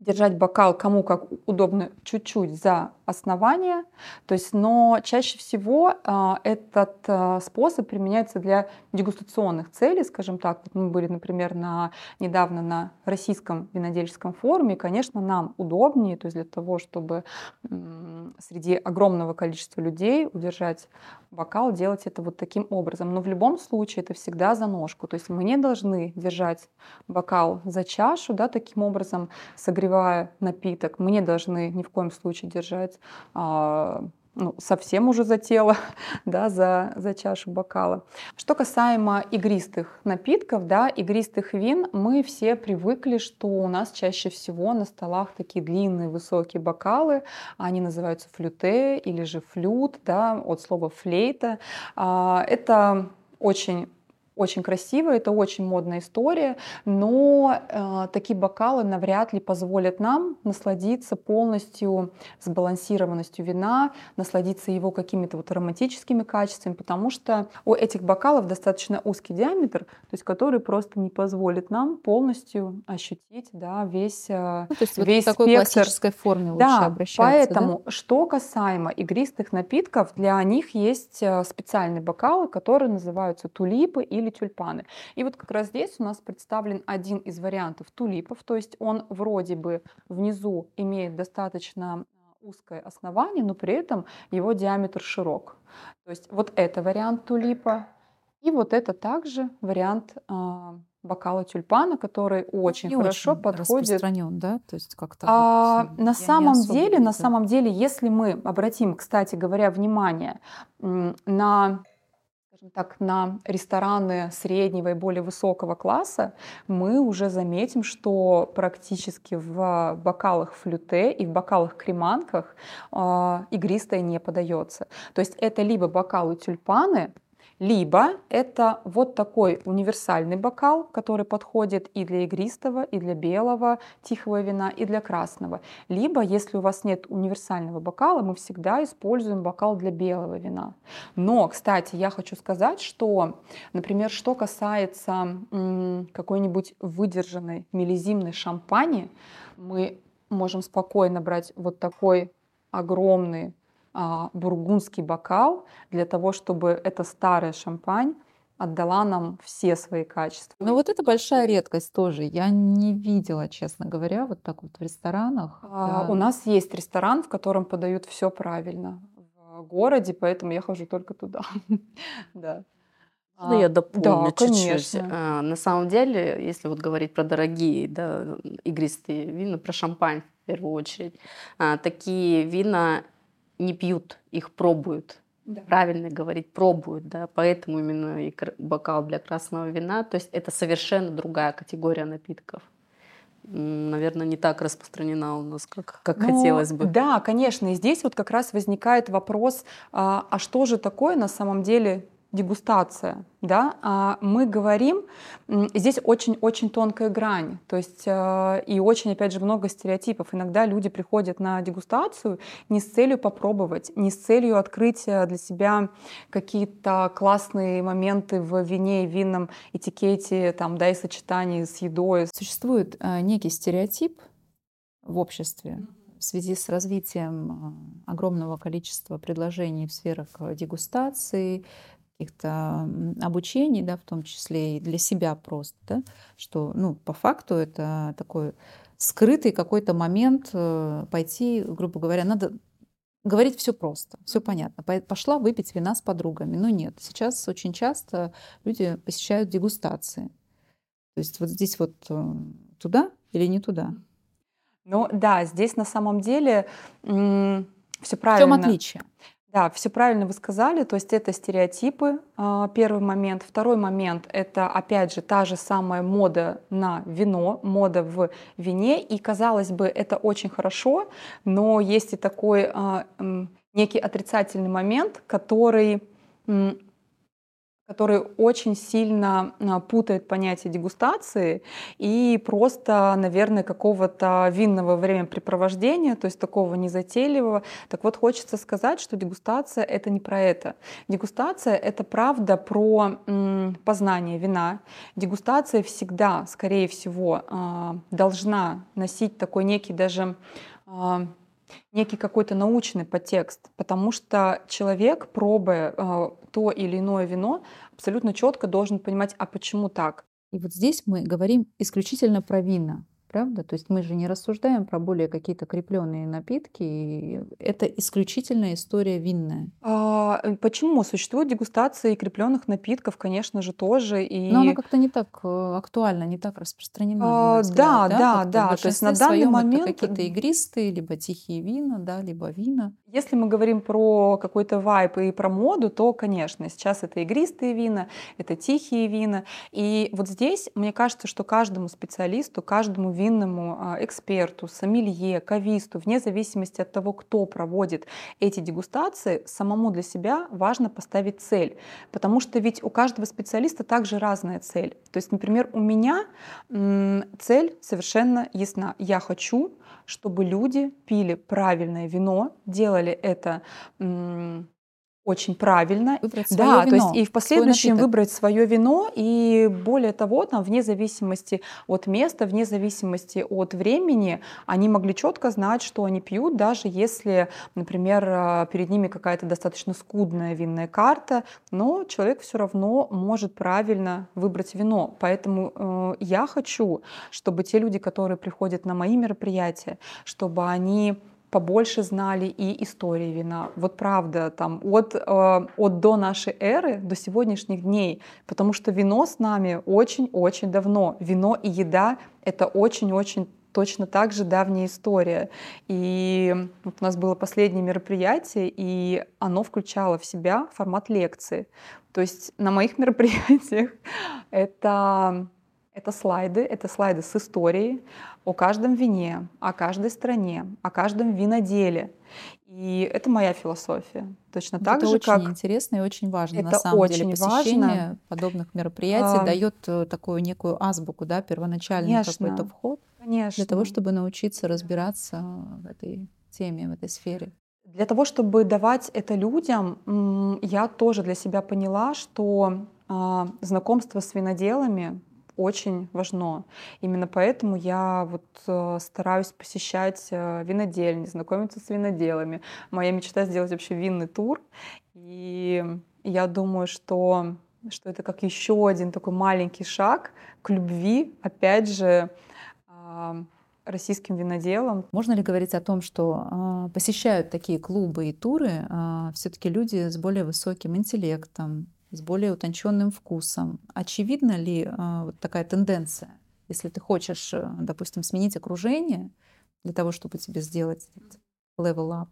держать бокал кому как удобно чуть-чуть за основание, то есть, но чаще всего э, этот э, способ применяется для дегустационных целей, скажем так. Вот мы были, например, на, недавно на российском винодельческом форуме, и, конечно, нам удобнее, то есть для того, чтобы э, среди огромного количества людей удержать бокал, делать это вот таким образом. Но в любом случае это всегда за ножку, то есть мы не должны держать бокал за чашу, да, таким образом согревая напиток, мы не должны ни в коем случае держать а, ну, совсем уже за тело, да, за, за чашу бокала. Что касаемо игристых напитков, да, игристых вин, мы все привыкли, что у нас чаще всего на столах такие длинные высокие бокалы, они называются флюте или же флют, да, от слова флейта. А, это очень очень красиво, это очень модная история, но э, такие бокалы навряд ли позволят нам насладиться полностью сбалансированностью вина, насладиться его какими-то вот ароматическими качествами, потому что у этих бокалов достаточно узкий диаметр, то есть который просто не позволит нам полностью ощутить да, весь, э, Ну, то есть вот весь в такой спектр. классической форме лучше Да, обращаться, поэтому, что касаемо игристых напитков, для них есть э, специальные бокалы, которые называются тулипы или тюльпаны. И вот как раз здесь у нас представлен один из вариантов тулипов, то есть он вроде бы внизу имеет достаточно э, узкое основание, но при этом его диаметр широк. То есть вот это вариант тулипа, и вот это также вариант а, бокала тюльпана, который очень Не хорошо очень подходит распространен, да? То есть как-то а, вот, э, на самом деле, на самом деле, если мы обратим, кстати говоря, внимание на скажем так, на рестораны среднего и более высокого класса, мы уже заметим, что практически в бокалах флюте и в бокалах креманках а, игристое не подается. То есть это либо бокалы тюльпаны, либо это вот такой универсальный бокал, который подходит и для игристого, и для белого тихого вина, и для красного. Либо, если у вас нет универсального бокала, мы всегда используем бокал для белого вина. Но, кстати, я хочу сказать, что, например, что касается какой-нибудь выдержанной мелизимной шампани, мы можем спокойно брать вот такой огромный бургундский бокал для того, чтобы эта старая шампань отдала нам все свои качества. Но вот это большая редкость тоже. Я не видела, честно говоря, вот так вот в ресторанах. А, да. У нас есть ресторан, в котором подают все правильно в городе, поэтому я хожу только туда. Да. Можно я А, дополню да, чуть-чуть? конечно. А, На самом деле, если вот говорить про дорогие да, игристые вина, про шампань в первую очередь, а, такие вина не пьют, их пробуют. Да. Правильно говорить, пробуют, да, поэтому именно и бокал для красного вина, то есть это совершенно другая категория напитков. Наверное, не так распространена у нас, как, как Ну, хотелось бы. Да, конечно. И здесь вот как раз возникает вопрос, а, а что же такое на самом деле дегустация, да, А мы говорим, здесь очень-очень тонкая грань, то есть э, и очень, опять же, много стереотипов. Иногда люди приходят на дегустацию не с целью попробовать, не с целью открыть э, для себя какие-то классные моменты в вине и винном этикете, там, да, и сочетании с едой. Существует э, некий стереотип в обществе в связи с развитием огромного количества предложений в сферах дегустации, каких-то обучений, да, в том числе и для себя просто, да, что, ну, по факту это такой скрытый какой-то момент э, пойти, грубо говоря, надо говорить все просто, все понятно. Пошла выпить вина с подругами. Но нет, сейчас очень часто люди посещают дегустации. То есть вот здесь вот э, туда или не туда? Ну да, здесь на самом деле все В чем правильно. отличие? Да, все правильно вы сказали. То есть это стереотипы, а, первый момент. Второй момент — это, опять же, та же самая мода на вино, мода в вине. И, казалось бы, это очень хорошо, но есть и такой а, некий отрицательный момент, который который очень сильно а, путает понятие дегустации и просто, наверное, какого-то винного времяпрепровождения, то есть такого незатейливого. Так вот, хочется сказать, что дегустация — это не про это. Дегустация — это правда про познание вина. Дегустация всегда, скорее всего, а, должна носить такой некий даже а, некий какой-то научный подтекст, потому что человек, пробуя э, то или иное вино, абсолютно четко должен понимать, а почему так. И вот здесь мы говорим исключительно про вина, правда? То есть мы же не рассуждаем про более какие-то крепленные напитки. и Это исключительно история винная. А, э, почему существуют дегустации крепленных напитков, конечно же, тоже. И... Но она как-то не так э, актуальна, не так распространена. на А, да, да, в да. То есть на данный момент- какие-то игристые, либо тихие вина, да, либо вина. Если мы говорим про какой-то вайп и про моду, то, конечно, сейчас это игристые вина, это тихие вина. И вот здесь, мне кажется, что каждому специалисту, каждому винному а, эксперту, сомелье, кависту, вне зависимости от того, кто проводит эти дегустации, самому для себя важно поставить цель. Потому что ведь у каждого специалиста также разная цель. То есть, например, у меня цель совершенно ясна. Я хочу чтобы люди пили правильное вино, делали это очень правильно. Выбрать свое да, вино, то есть и в последующем выбрать свое вино, и более того, там, вне зависимости от места, вне зависимости от времени, они могли четко знать, что они пьют, даже если, например, а, перед ними какая-то достаточно скудная винная карта, но человек все равно может правильно выбрать вино. Поэтому э, я хочу, чтобы те люди, которые приходят на мои мероприятия, чтобы они побольше знали и истории вина. Вот правда, там от, э, от до нашей эры до сегодняшних дней, потому что вино с нами очень-очень давно. Вино и еда — это очень-очень точно так же давняя история. И вот у нас было последнее мероприятие, и оно включало в себя формат лекции. То есть на моих мероприятиях это это слайды, это слайды с историей о каждом вине, о каждой стране, о каждом виноделе. И это моя философия. Точно так это же, очень как... интересно и очень важно. Это на самом очень деле посещение важно. подобных мероприятий а... дает э, такую некую азбуку, да, первоначальный какой-то вход. Конечно. Для того, чтобы научиться разбираться в этой теме, в этой сфере. Для того, чтобы давать это людям, я тоже для себя поняла, что а, знакомство с виноделами очень важно. Именно поэтому я вот э, стараюсь посещать э, винодельни, знакомиться с виноделами. Моя мечта сделать вообще винный тур. И я думаю, что, что это как еще один такой маленький шаг к любви, опять же, а, российским виноделам. Можно ли говорить о том, что э, посещают такие клубы и туры э, все-таки люди с более высоким интеллектом, с более утонченным вкусом. Очевидна ли э, вот такая тенденция? Если ты хочешь, э, допустим, сменить окружение для того, чтобы тебе сделать level up,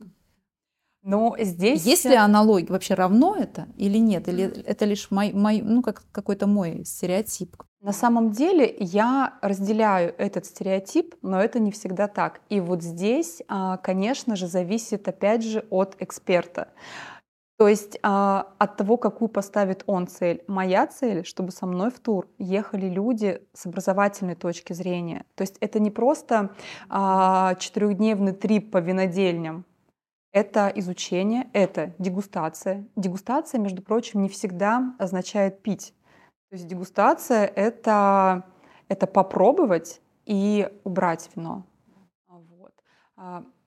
но здесь... Есть ли аналогия? Вообще равно это или нет? Или это лишь мой, мой, ну, как какой-то мой стереотип? На самом деле я разделяю этот стереотип, но это не всегда так. И вот здесь, а, конечно же, зависит опять же от эксперта. То есть а, от того, какую поставит он цель. Моя цель, чтобы со мной в тур ехали люди с образовательной точки зрения. То есть это не просто а, четырехдневный трип по винодельням. Это изучение, это дегустация. Дегустация, между прочим, не всегда означает пить. То есть дегустация — это, это попробовать и убрать вино. Вот.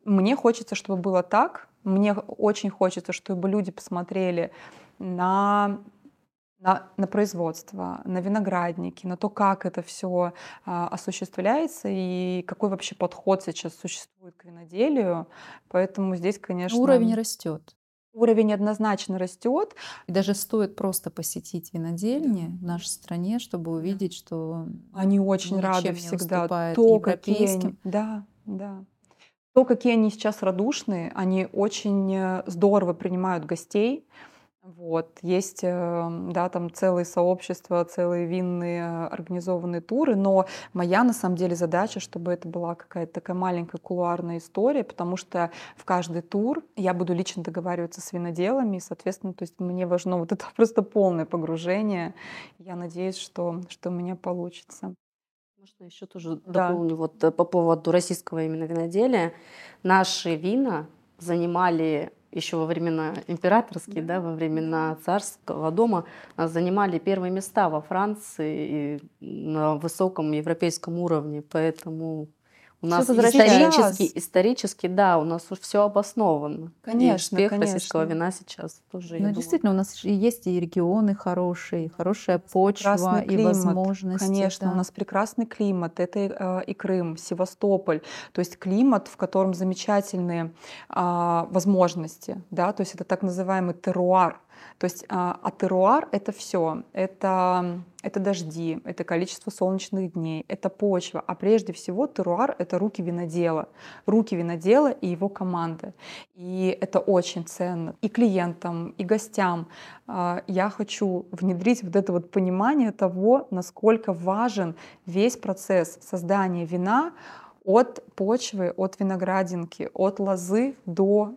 Мне хочется, чтобы было так, мне очень хочется, чтобы люди посмотрели на на, на производство, на виноградники, на то, как это все а, осуществляется и какой вообще подход сейчас существует к виноделию. Поэтому здесь, конечно... Уровень растет. Уровень однозначно растет. И даже стоит просто посетить винодельни в нашей стране, чтобы увидеть, что они очень рады всегда то, какие да, да. То, какие они сейчас радушные, они очень э, здорово принимают гостей. Вот. Есть э, да, там целые сообщества, целые винные организованные туры, но моя на самом деле задача, чтобы это была какая-то такая маленькая кулуарная история, потому что в каждый тур я буду лично договариваться с виноделами, и, соответственно, то есть мне важно вот это просто полное погружение. Я надеюсь, что, что у меня получится. Можно еще тоже да. дополню вот э, по поводу российского именно виноделия. Наши вина занимали еще во времена императорские, да, во времена царского дома а, занимали первые места во Франции и на высоком европейском уровне, поэтому у нас исторически, исторически, да, у нас уже все обосновано. Конечно, и успех конечно. российского вина сейчас тоже. Ну, действительно, у нас есть и регионы хорошие, хорошая почва и климат, возможности. Конечно, да. у нас прекрасный климат. Это э, и Крым, Севастополь. То есть климат, в котором замечательные э, возможности, да, то есть это так называемый теруар То есть а, а теруар — это все. Это, это дожди, это количество солнечных дней, это почва. А прежде всего теруар — это руки винодела. Руки винодела и его команды. И это очень ценно. И клиентам, и гостям. А, я хочу внедрить вот это вот понимание того, насколько важен весь процесс создания вина от почвы, от виноградинки, от лозы до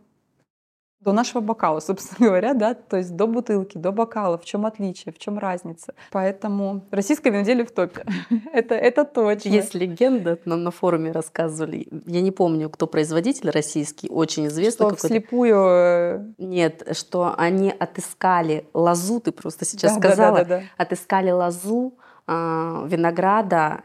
до нашего бокала, собственно говоря, да, то есть до бутылки, до бокала, в чем отличие, в чем разница. Поэтому российское виноделие в топе. это, это точно. Есть легенда, нам на форуме рассказывали, я не помню, кто производитель российский, очень известный. Что вслепую... Э, Нет, что они отыскали лозу, ты просто сейчас да, сказала, да, да, да, да. отыскали лозу э, винограда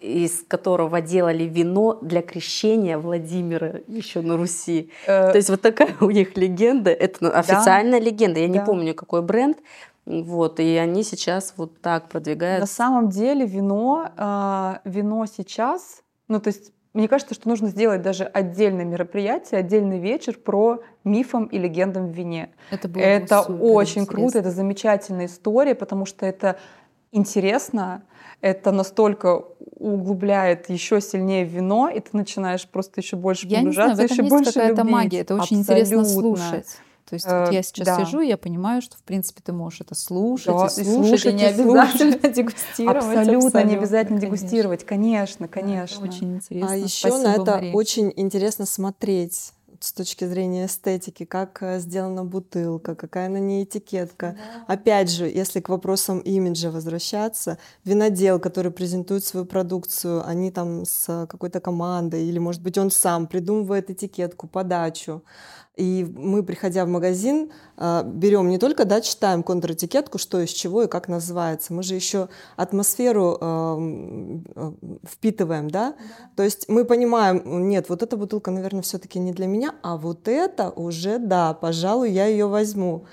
из которого делали вино для крещения Владимира еще на Руси. Э... То есть вот такая у них легенда. Это официальная да. легенда. Я да. не помню, какой бренд. Вот, и они сейчас вот так продвигают. На самом деле вино, э, вино сейчас, ну то есть мне кажется, что нужно сделать даже отдельное мероприятие, отдельный вечер про мифам и легендам в вине. Это, было это очень интересно. круто, это замечательная история, потому что это интересно, это настолько углубляет еще сильнее вино, и ты начинаешь просто еще больше я погружаться, не знаю, в этом еще есть больше какая-то любить. магия, это очень Абсолютно. интересно слушать. То есть вот я сейчас да. сижу, и я понимаю, что в принципе ты можешь это слушать, да, и слушать, и, слушать, и не обязательно слушать. дегустировать. Абсолютно, абсолютно не обязательно конечно. дегустировать, конечно, конечно. Да, очень интересно. А еще Спасибо, на это Мария. очень интересно смотреть с точки зрения эстетики, как э, сделана бутылка, какая на ней этикетка. Да. Опять же, если к вопросам имиджа возвращаться, винодел, который презентует свою продукцию, они там с какой-то командой, или, может быть, он сам придумывает этикетку, подачу. И мы, приходя в магазин, а, берем не только, да, читаем контр-этикетку, что из чего и как называется, мы же еще атмосферу э, впитываем, да? да? То есть мы понимаем, нет, вот эта бутылка, наверное, все-таки не для меня, а вот это уже, да, пожалуй, я ее возьму.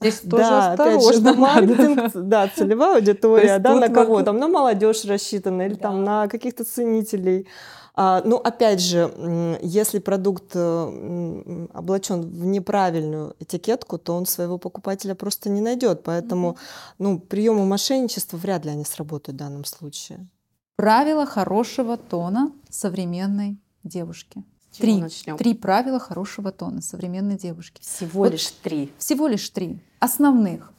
Здесь тоже да, осторожно. Опять же, маркетинг, да, целевая аудитория, да, на кого? Там на молодежь рассчитана или да. там на каких-то ценителей. А, ну, опять же, если продукт э, облачен в неправильную этикетку, то он своего покупателя просто не найдет. Поэтому mm-hmm. ну, приемы мошенничества вряд ли они сработают в данном случае. Правила хорошего тона современной девушки. Три, начнем? три правила хорошего тона современной девушки. Всего вот лишь три. Всего лишь три основных.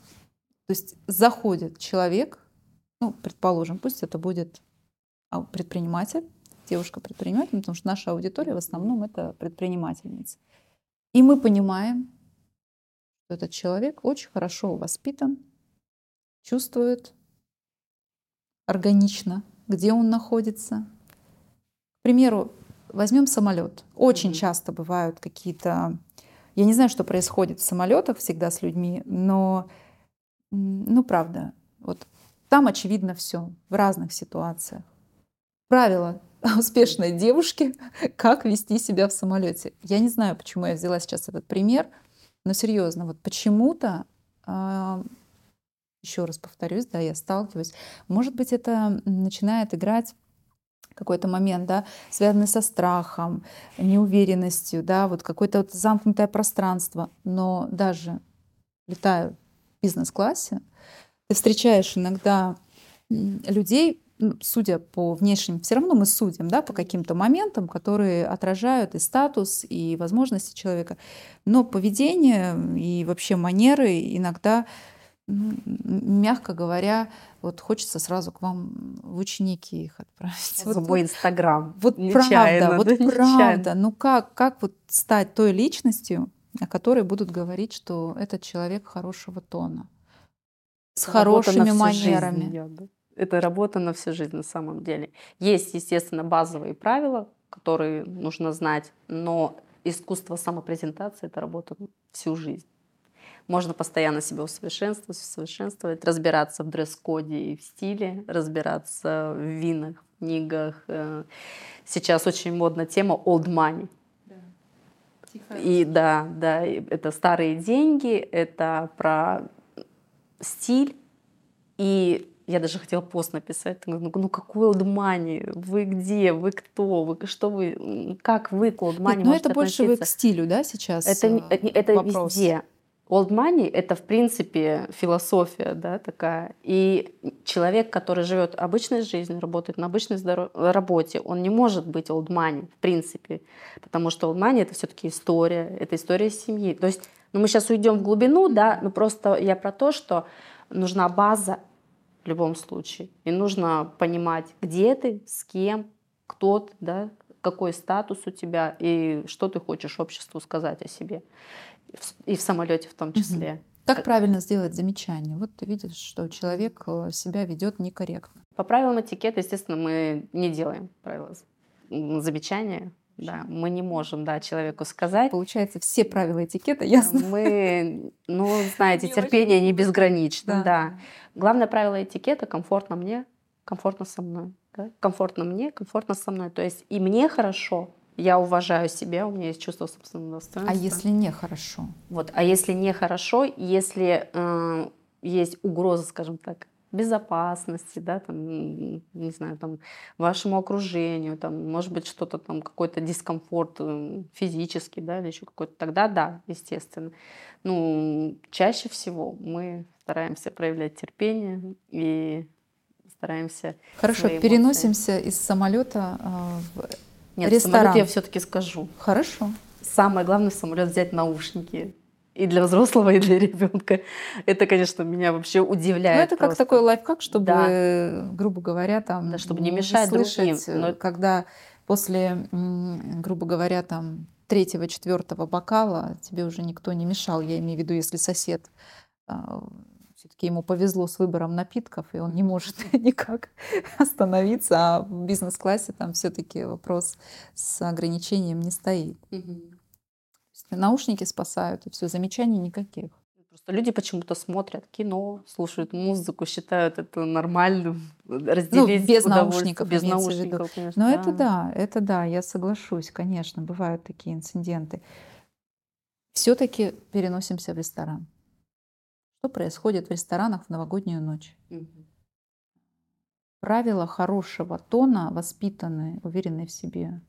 То есть заходит человек, ну, предположим, пусть это будет а, предприниматель, девушка-предприниматель, потому что наша аудитория в основном это предпринимательницы. И мы понимаем, что этот человек очень хорошо воспитан, чувствует органично, где он находится. К примеру, возьмем самолет. Очень mm-hmm. часто бывают какие-то... Я не знаю, что происходит в самолетах всегда с людьми, но, ну, правда, вот там очевидно все в разных ситуациях. Правила успешной девушки, как вести себя в самолете. Я не знаю, почему я взяла сейчас этот пример, но серьезно, вот почему-то, э, еще раз повторюсь, да, я сталкиваюсь, может быть, это начинает играть какой-то момент, да, связанный со страхом, неуверенностью, да, вот какое-то вот замкнутое пространство. Но даже летая в бизнес-классе, ты встречаешь иногда людей, судя по внешним, все равно мы судим да, по каким-то моментам, которые отражают и статус, и возможности человека. Но поведение и вообще манеры иногда, ну, мягко говоря, вот хочется сразу к вам в ученики их отправить. Вот, мой Инстаграм. Вот правда, вот да, правда. Ну как, как вот стать той личностью, о которой будут говорить, что этот человек хорошего тона, с хорошими манерами. Я, да? Это работа на всю жизнь на самом деле. Есть, естественно, базовые правила, которые нужно знать, но искусство самопрезентации — это работа всю жизнь. Можно постоянно себя усовершенствовать, усовершенствовать, разбираться в дресс-коде и в стиле, разбираться в винах, в книгах. Э, сейчас очень модна тема old money. И да, да, это старые деньги, это про стиль и я даже хотела пост написать. Ну, ну какой олдмани? Вы где? Вы кто? Вы что вы? Как вы к олдмани Ну это больше относиться? вы к стилю, да, сейчас? Это, э, это вопрос. везде. Old money — это, в принципе, философия да, такая. И человек, который живет обычной жизнью, работает на обычной здоров... работе, он не может быть old money, в принципе. Потому что old money — это все таки история, это история семьи. То есть ну, мы сейчас уйдем в глубину, да, но просто я про то, что нужна база в любом случае. И нужно понимать, где ты, с кем, кто ты, да, какой статус у тебя и что ты хочешь обществу сказать о себе и в самолете в том числе. Угу. Как правильно сделать замечание? Вот ты видишь, что человек э, себя ведет некорректно. По правилам этикета, естественно, мы не делаем правила замечания. Да, мы не можем, да, человеку сказать. Получается, все правила этикета, ясно? Мы, ну, знаете, терпение не безгранично, да. да. Главное правило этикета — комфортно мне, комфортно со мной. Да? Комфортно мне, комфортно со мной. То есть и мне хорошо, я уважаю себя, у меня есть чувство собственного достоинства. А если нехорошо? Вот, а если нехорошо, если э, есть угроза, скажем так, безопасности, да, там, не знаю, там, вашему окружению, там, может быть, что-то там, какой-то дискомфорт э, физический, да, или еще какой-то, тогда да, естественно. Ну, чаще всего мы стараемся проявлять терпение и стараемся. Хорошо, переносимся из самолета э, в нет, ресторан. самолет я все-таки скажу. Хорошо. Самое главное в самолет взять наушники. И для взрослого, и для ребенка. Это, конечно, меня вообще удивляет. Ну, это просто. как такой лайфхак, чтобы, да. грубо говоря, там да, чтобы не мешать слышать, другим. Но... когда после, грубо говоря, там третьего, четвертого бокала тебе уже никто не мешал. Я имею в виду, если сосед а, все-таки ему повезло с выбором напитков, и он не может никак остановиться, а в бизнес-классе там все-таки вопрос с ограничением не стоит. Угу. Наушники спасают, и все, замечаний никаких. Просто люди почему-то смотрят кино, слушают музыку, считают это нормальным, разделить ну, без наушников, без наушников, конечно. Но да. это да, это да, я соглашусь, конечно, бывают такие инциденты. Все-таки переносимся в ресторан. Что происходит в ресторанах в новогоднюю ночь? Угу. Правила хорошего тона, воспитанные, уверенные в себе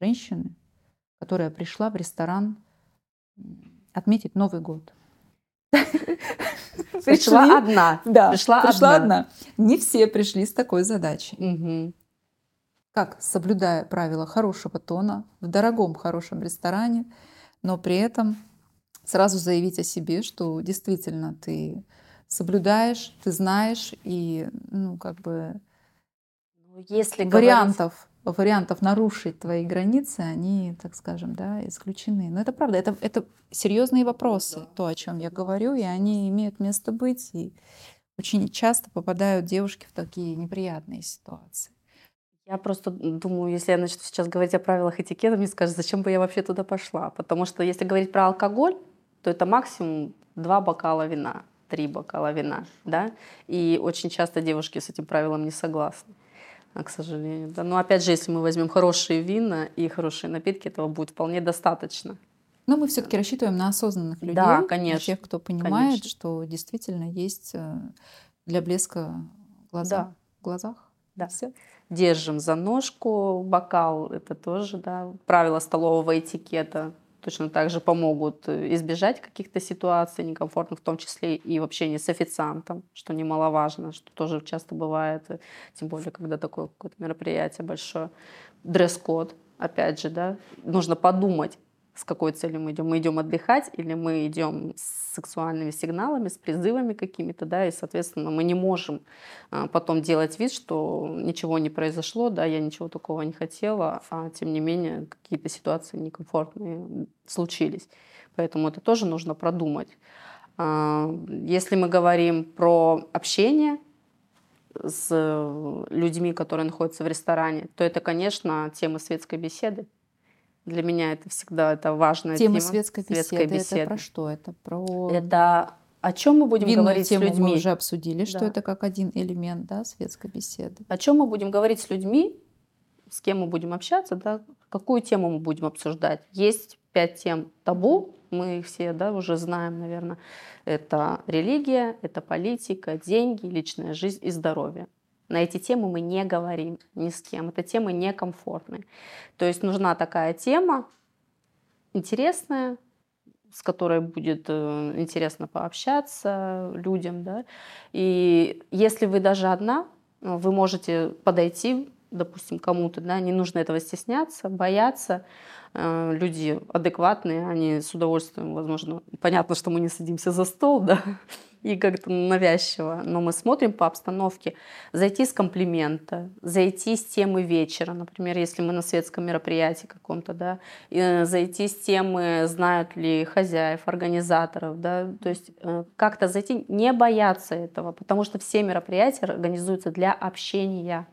женщины, которая пришла в ресторан отметить Новый год. Пришла одна. Да, пришла, пришла одна. Не все пришли с такой задачей. Угу. Как, соблюдая правила хорошего тона, в дорогом хорошем ресторане, но при этом сразу заявить о себе, что действительно ты соблюдаешь, ты знаешь, и ну как бы ну, если вариантов. Вариантов нарушить твои границы, они, так скажем, да, исключены. Но это правда, это это серьезные вопросы, да. то, о чем я говорю, и они имеют место быть, и очень часто попадают девушки в такие неприятные ситуации. Я просто думаю, если я начну сейчас говорить о правилах этикета, мне скажут, зачем бы я вообще туда пошла. Потому что если говорить про алкоголь, то это максимум два бокала вина, три бокала вина, да, и очень часто девушки с этим правилом не согласны, к сожалению, да. Но опять же, если мы возьмем хорошие вина и хорошие напитки, этого будет вполне достаточно. Но мы все-таки рассчитываем на осознанных людей, да, конечно, тех, кто понимает, конечно. что действительно есть э, для блеска глаза, да. в глазах. Да. Все. Держим за ножку бокал, это тоже да, правило столового этикета точно так же помогут э, избежать каких-то ситуаций некомфортных, в том числе и в общении с официантом, что немаловажно, что тоже часто бывает, э, тем более, когда такое какое-то мероприятие большое. Дресс-код, опять же, да, нужно подумать, с какой целью мы идем. Мы идем отдыхать или мы идем с сексуальными сигналами, с призывами какими-то, да, и, соответственно, мы не можем а, потом делать вид, что ничего не произошло, да, я ничего такого не хотела, а тем не менее какие-то ситуации некомфортные случились. Поэтому это тоже нужно продумать. А, если мы говорим про общение, с людьми, которые находятся в ресторане, то это, конечно, тема светской беседы. Для меня это всегда это важная тема. Тема светской, светской беседы. беседы. Это про что? Это про... Это о чем мы будем Винную говорить тему с людьми? Мы уже обсудили, что это как один элемент да, светской беседы. О чем мы будем говорить с людьми, с кем мы будем общаться, да, какую тему мы будем обсуждать. Есть пять тем табу, мы их все да, уже знаем, наверное. Это религия, это политика, деньги, личная жизнь и здоровье. На эти темы мы не говорим ни с кем. Это темы некомфортные. То есть нужна такая тема, интересная, с которой будет э, интересно пообщаться людям, да. И если вы даже одна, вы можете подойти, допустим, кому-то, да, не нужно этого стесняться, бояться. Э, люди адекватные, они с удовольствием, возможно, понятно, что мы не садимся за стол, да, и как-то навязчиво, но мы смотрим по обстановке. Зайти с комплимента, зайти с темы вечера, например, если мы на светском мероприятии каком-то, да, и зайти с темы, знают ли хозяев, организаторов, да, то есть э, как-то зайти, не бояться этого, потому что все мероприятия организуются для общения.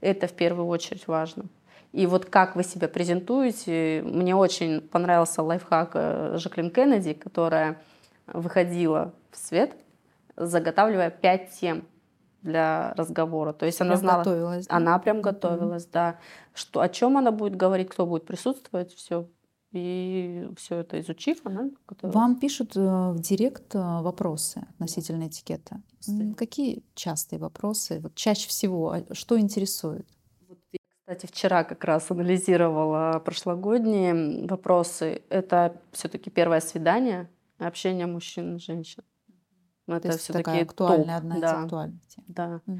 Это в первую очередь важно. И вот как вы себя презентуете, мне очень понравился лайфхак э, Жаклин Кеннеди, которая выходила в свет, заготавливая пять тем для разговора. То есть прям она знала, готовилась, да? она прям готовилась, mm-hmm. да, что о чем она будет говорить, кто будет присутствовать, все. И все это изучив, она готовилась. Вам пишут э, в директ э, вопросы относительно этикета. Какие частые вопросы? Вот чаще всего, а, что интересует? Кстати, вчера как раз анализировала прошлогодние вопросы. Это все-таки первое свидание, общение мужчин и женщин. Но это все-таки актуальная, топ. одна да. из актуальных тем. Да. Угу.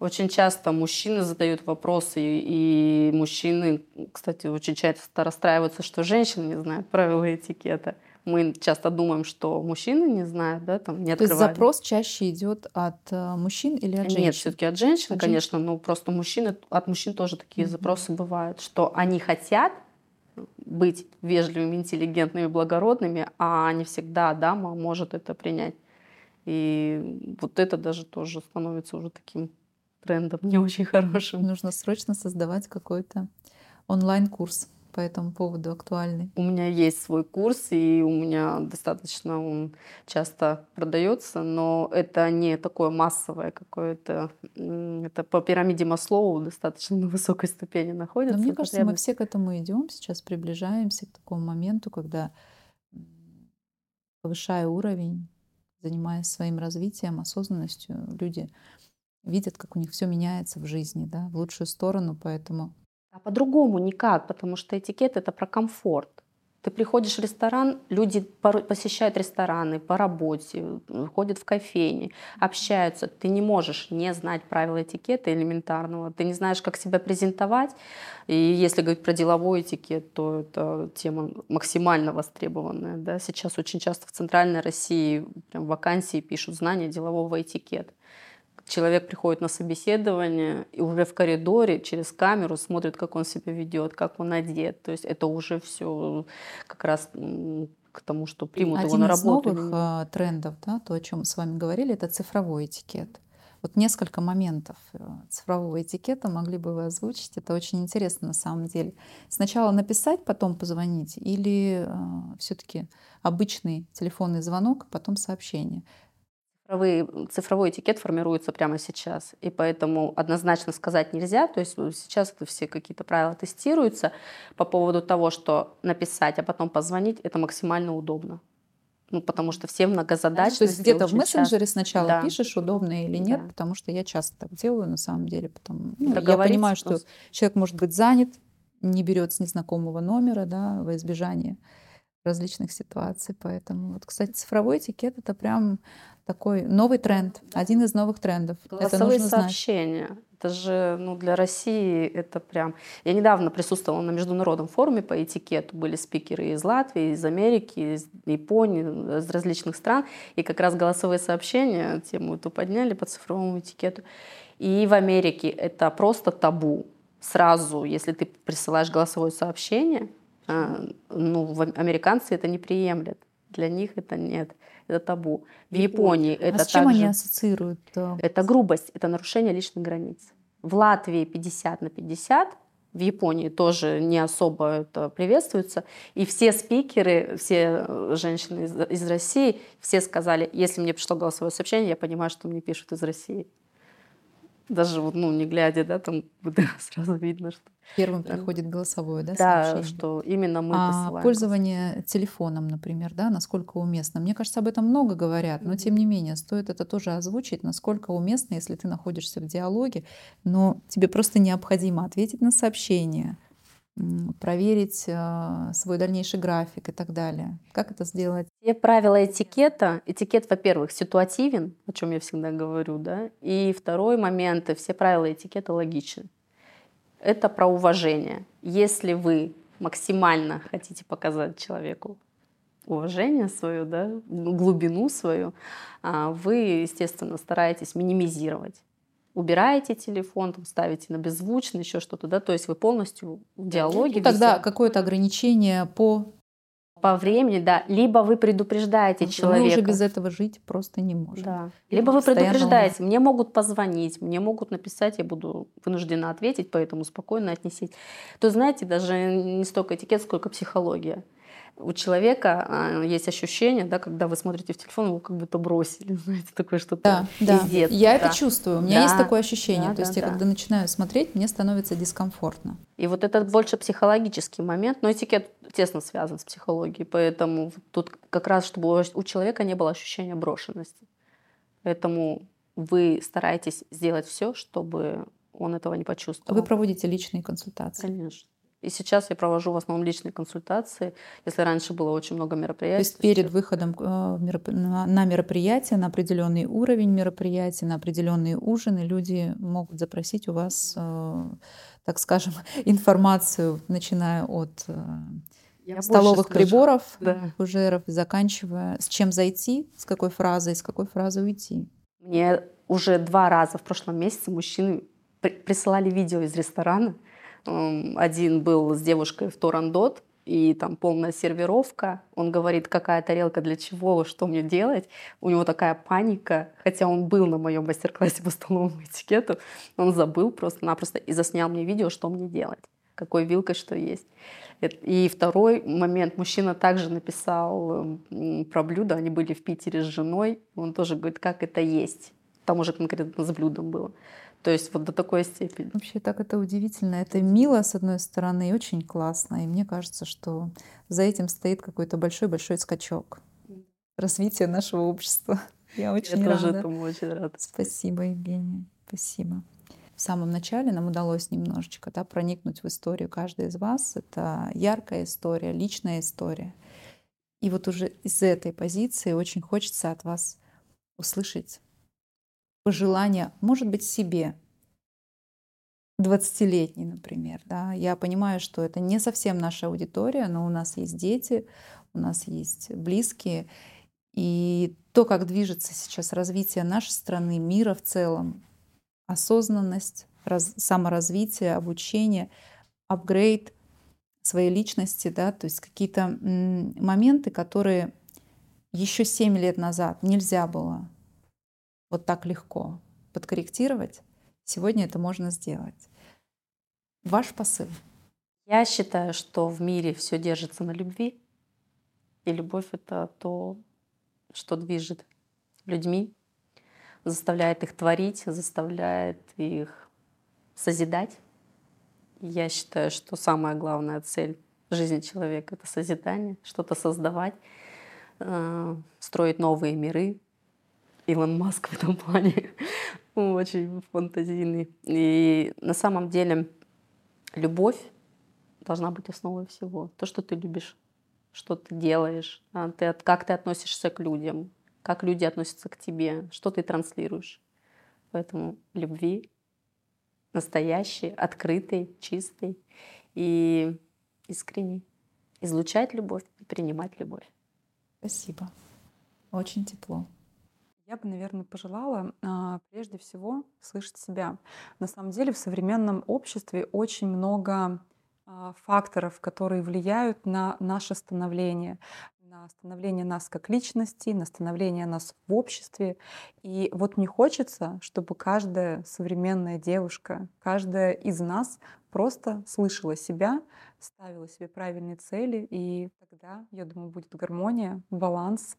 Очень часто мужчины задают вопросы, и мужчины, кстати, очень часто расстраиваются, что женщины не знают правила этикета. Мы часто думаем, что мужчины не знают, да, там не открывают. То есть запрос чаще идет от э, мужчин или от женщин? Нет, все-таки от женщин, от конечно, женщин? но просто мужчины, от мужчин тоже такие mm запросы бывают, что они хотят быть вежливыми, интеллигентными, благородными, а не всегда дама может это принять. И вот это даже тоже становится уже таким трендом не очень хорошим. Нужно срочно создавать какой-то онлайн-курс по этому поводу актуальный? У меня есть свой курс, и у меня достаточно он часто продается, но это не такое массовое какое-то. Это по пирамиде Маслоу достаточно на высокой ступени находится. Но мне кажется, мы все к этому идем, сейчас приближаемся к такому моменту, когда повышая уровень, занимаясь своим развитием, осознанностью, люди видят, как у них все меняется в жизни, да, в лучшую сторону, поэтому а по-другому никак, потому что этикет это про комфорт. Ты приходишь в ресторан, люди посещают рестораны по работе, ходят в кофейни, общаются. Ты не можешь не знать правила этикета элементарного. Ты не знаешь, как себя презентовать. И если говорить про деловой этикет, то это тема максимально востребованная. Да? Сейчас очень часто в Центральной России прям вакансии пишут знания делового этикета человек приходит на собеседование и уже в коридоре через камеру смотрит, как он себя ведет, как он одет. То есть это уже все как раз к тому, что примут Один его на работу. Один из новых э, трендов, да, то, о чем мы с вами говорили, это цифровой этикет. Вот несколько моментов э, цифрового этикета могли бы вы озвучить. Это очень интересно на самом деле. Сначала написать, потом позвонить, или э, все-таки обычный телефонный звонок, потом сообщение. Цифровой, цифровой этикет формируется прямо сейчас, и поэтому однозначно сказать нельзя. То есть ну, сейчас все какие-то правила тестируются по поводу того, что написать, а потом позвонить, это максимально удобно. Ну, потому что все многозадачные. То есть где-то в мессенджере часто. сначала да. пишешь, удобно или нет, да. потому что я часто так делаю на самом деле. Потому, ну, я понимаю, что человек может быть занят, не берет с незнакомого номера, да, во избежание различных ситуаций. Поэтому, вот, кстати, цифровой этикет это прям такой новый тренд, один из новых трендов. Голосовые это нужно сообщения. Знать. Это же ну, для России это прям... Я недавно присутствовала на международном форуме по этикету. Были спикеры из Латвии, из Америки, из Японии, из различных стран. И как раз голосовые сообщения, тему эту подняли по цифровому этикету. И в Америке это просто табу. Сразу, если ты присылаешь голосовое сообщение, ну, американцы это не приемлят. Для них это нет это табу. В Японии а это с чем также, они ассоциируют? Это грубость, это нарушение личных границ. В Латвии 50 на 50, в Японии тоже не особо это приветствуется. И все спикеры, все э, женщины из, из России, все сказали, если мне пришло голосовое сообщение, я понимаю, что мне пишут из России даже вот, ну, не глядя, да, там сразу видно, что... Первым приходит голосовое, да, Да, сообщение? что именно мы а посылаем. пользование телефоном, например, да, насколько уместно? Мне кажется, об этом много говорят, но тем не менее, стоит это тоже озвучить, насколько уместно, если ты находишься в диалоге, но тебе просто необходимо ответить на сообщение, проверить э, свой дальнейший график и так далее. Как это сделать? Все правила этикета. Этикет, во-первых, ситуативен, о чем я всегда говорю, да. И второй момент, все правила этикета логичны. Это про уважение. Если вы максимально хотите показать человеку уважение свое, да, глубину свою, а, вы, естественно, стараетесь минимизировать убираете телефон, там, ставите на беззвучный, еще что-то, да, то есть вы полностью в диалоге. Ну, тогда какое-то ограничение по по времени, да, либо вы предупреждаете мы человека. Мы уже без этого жить просто не можем. Да. Либо вы предупреждаете, мне могут позвонить, мне могут написать, я буду вынуждена ответить, поэтому спокойно отнесите. То знаете, даже не столько этикет, сколько психология у человека а, есть ощущение, да, когда вы смотрите в телефон, его как будто бросили, знаете, такое что-то да, да. Я да. это чувствую, у меня да. есть такое ощущение. Да, То да, есть да. я когда начинаю смотреть, мне становится дискомфортно. И вот это больше психологический момент, но этикет тесно связан с психологией, поэтому тут как раз, чтобы у человека не было ощущения брошенности. Поэтому вы стараетесь сделать все, чтобы он этого не почувствовал. Вы проводите личные консультации? Конечно. И сейчас я провожу в основном личные консультации, если раньше было очень много мероприятий. То есть перед сейчас... выходом э, на мероприятие, на определенный уровень мероприятия, на определенные ужины люди могут запросить у вас, э, так скажем, информацию, начиная от э, я столовых приборов, да. фужеров, заканчивая с чем зайти, с какой фразой, с какой фразой уйти. Мне уже два раза в прошлом месяце мужчины присылали видео из ресторана, один был с девушкой в Торандот, и там полная сервировка. Он говорит, какая тарелка для чего, что мне делать. У него такая паника, хотя он был на моем мастер-классе по столовому этикету, он забыл просто-напросто и заснял мне видео, что мне делать, какой вилкой что есть. И второй момент, мужчина также написал про блюдо, они были в Питере с женой, он тоже говорит, как это есть. Там уже конкретно с блюдом было. То есть вот до такой степени. Вообще так это удивительно. Это мило, с одной стороны, и очень классно. И мне кажется, что за этим стоит какой-то большой-большой скачок развития нашего общества. Я очень Я рада. тоже этому очень рада. Спасибо, Евгения. Спасибо. В самом начале нам удалось немножечко да, проникнуть в историю каждой из вас. Это яркая история, личная история. И вот уже из этой позиции очень хочется от вас услышать пожелания, может быть, себе, 20-летний, например. Да? Я понимаю, что это не совсем наша аудитория, но у нас есть дети, у нас есть близкие. И то, как движется сейчас развитие нашей страны, мира в целом, осознанность, раз, саморазвитие, обучение, апгрейд своей личности, да, то есть какие-то моменты, которые еще 7 лет назад нельзя было вот так легко подкорректировать, сегодня это можно сделать. Ваш посыл? Я считаю, что в мире все держится на любви, и любовь — это то, что движет людьми, заставляет их творить, заставляет их созидать. Я считаю, что самая главная цель жизни человека — это созидание, что-то создавать, э, строить новые миры, Илон Маск в этом плане очень фантазийный. И на самом деле любовь должна быть основой всего. То, что ты любишь, что ты делаешь, а, ты, как ты относишься к людям, как люди относятся к тебе, что ты транслируешь. Поэтому любви настоящей, открытой, чистой и искренней. Излучать любовь и принимать любовь. Спасибо. Очень тепло. Я бы, наверное, пожелала а, прежде всего слышать себя. На самом деле в современном обществе очень много а, факторов, которые влияют на наше становление, на становление нас как личности, на становление нас в обществе. И вот мне хочется, чтобы каждая современная девушка, каждая из нас просто слышала себя, ставила себе правильные цели, и тогда, я думаю, будет гармония, баланс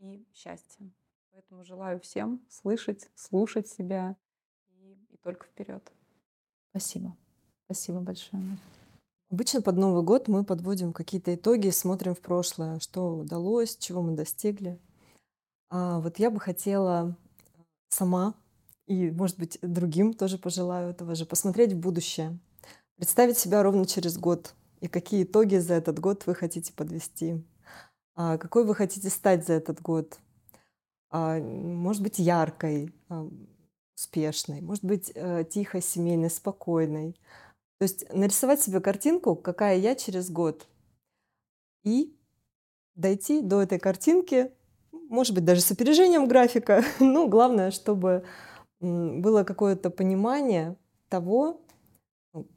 и счастье. Поэтому желаю всем слышать, слушать себя и, и только вперед. Спасибо. Спасибо большое. Обычно под Новый год мы подводим какие-то итоги, смотрим в прошлое, что удалось, чего мы достигли. А вот я бы хотела сама и, может быть, другим тоже пожелаю этого же, посмотреть в будущее. Представить себя ровно через год и какие итоги за этот год вы хотите подвести. А, какой вы хотите стать за этот год? А, может быть, яркой, а, успешной, может быть, э, тихой, семейной, спокойной. То есть нарисовать себе картинку, какая я через год, и дойти до этой картинки, может быть, даже с опережением графика. Ну, главное, чтобы было какое-то понимание того,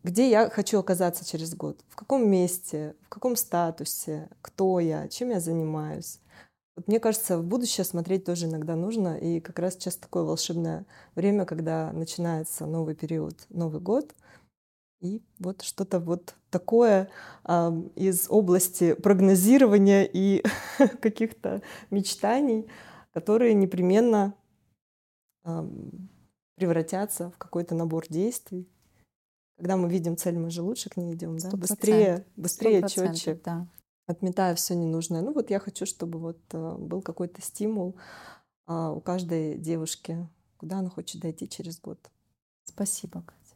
где я хочу оказаться через год, в каком месте, в каком статусе, кто я, чем я занимаюсь. Вот мне кажется, в будущее смотреть тоже иногда нужно, и как раз сейчас такое волшебное время, когда начинается новый период, Новый год, и вот что-то вот такое э, из области прогнозирования и каких-то мечтаний, которые непременно э, превратятся в какой-то набор действий, когда мы видим цель, мы же лучше к ней идем, да? Быстрее, быстрее, четче. Да. Отметая все ненужное. Ну вот я хочу, чтобы вот э, был какой-то стимул а, у каждой девушки, куда она хочет дойти через год. Спасибо, Катя.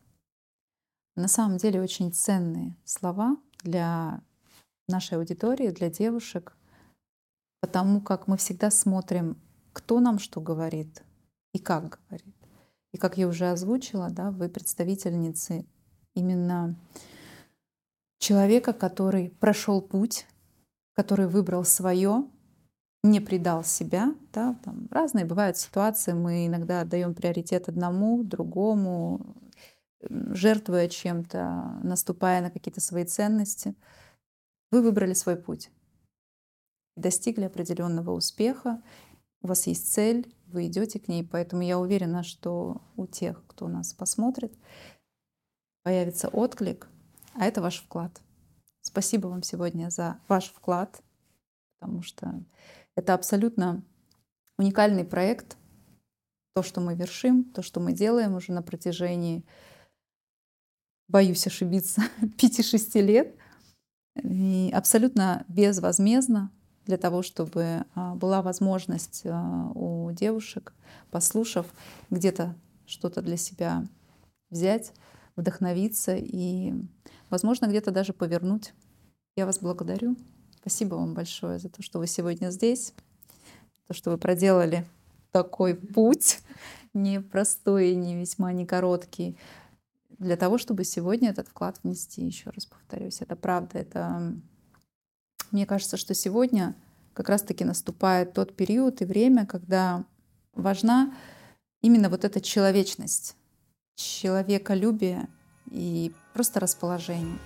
На самом деле очень ценные слова для нашей аудитории, для девушек, потому как мы всегда смотрим, кто нам что говорит и как говорит. И как я уже озвучила, да, вы представительницы именно человека, который прошел путь, который выбрал свое, не предал себя. Да, там разные бывают ситуации, мы иногда отдаем приоритет одному, другому, жертвуя чем-то, наступая на какие-то свои ценности. Вы выбрали свой путь, достигли определенного успеха, у вас есть цель, вы идете к ней, поэтому я уверена, что у тех, кто нас посмотрит, появится отклик, а это ваш вклад. Спасибо вам сегодня за ваш вклад, потому что это абсолютно уникальный проект. То, что мы вершим, то, что мы делаем уже на протяжении, боюсь ошибиться, 5-6 лет, и абсолютно безвозмездно для того, чтобы а, была возможность а, у девушек, послушав, где-то что-то для себя взять, вдохновиться и, возможно, где-то даже повернуть. Я вас благодарю. Спасибо вам большое за то, что вы сегодня здесь, то, что вы проделали такой путь, непростой, не весьма не короткий, для того, чтобы сегодня этот вклад внести. Еще раз повторюсь, это правда. Это мне кажется, что сегодня как раз-таки наступает тот период и время, когда важна именно вот эта человечность человеколюбие и просто расположение.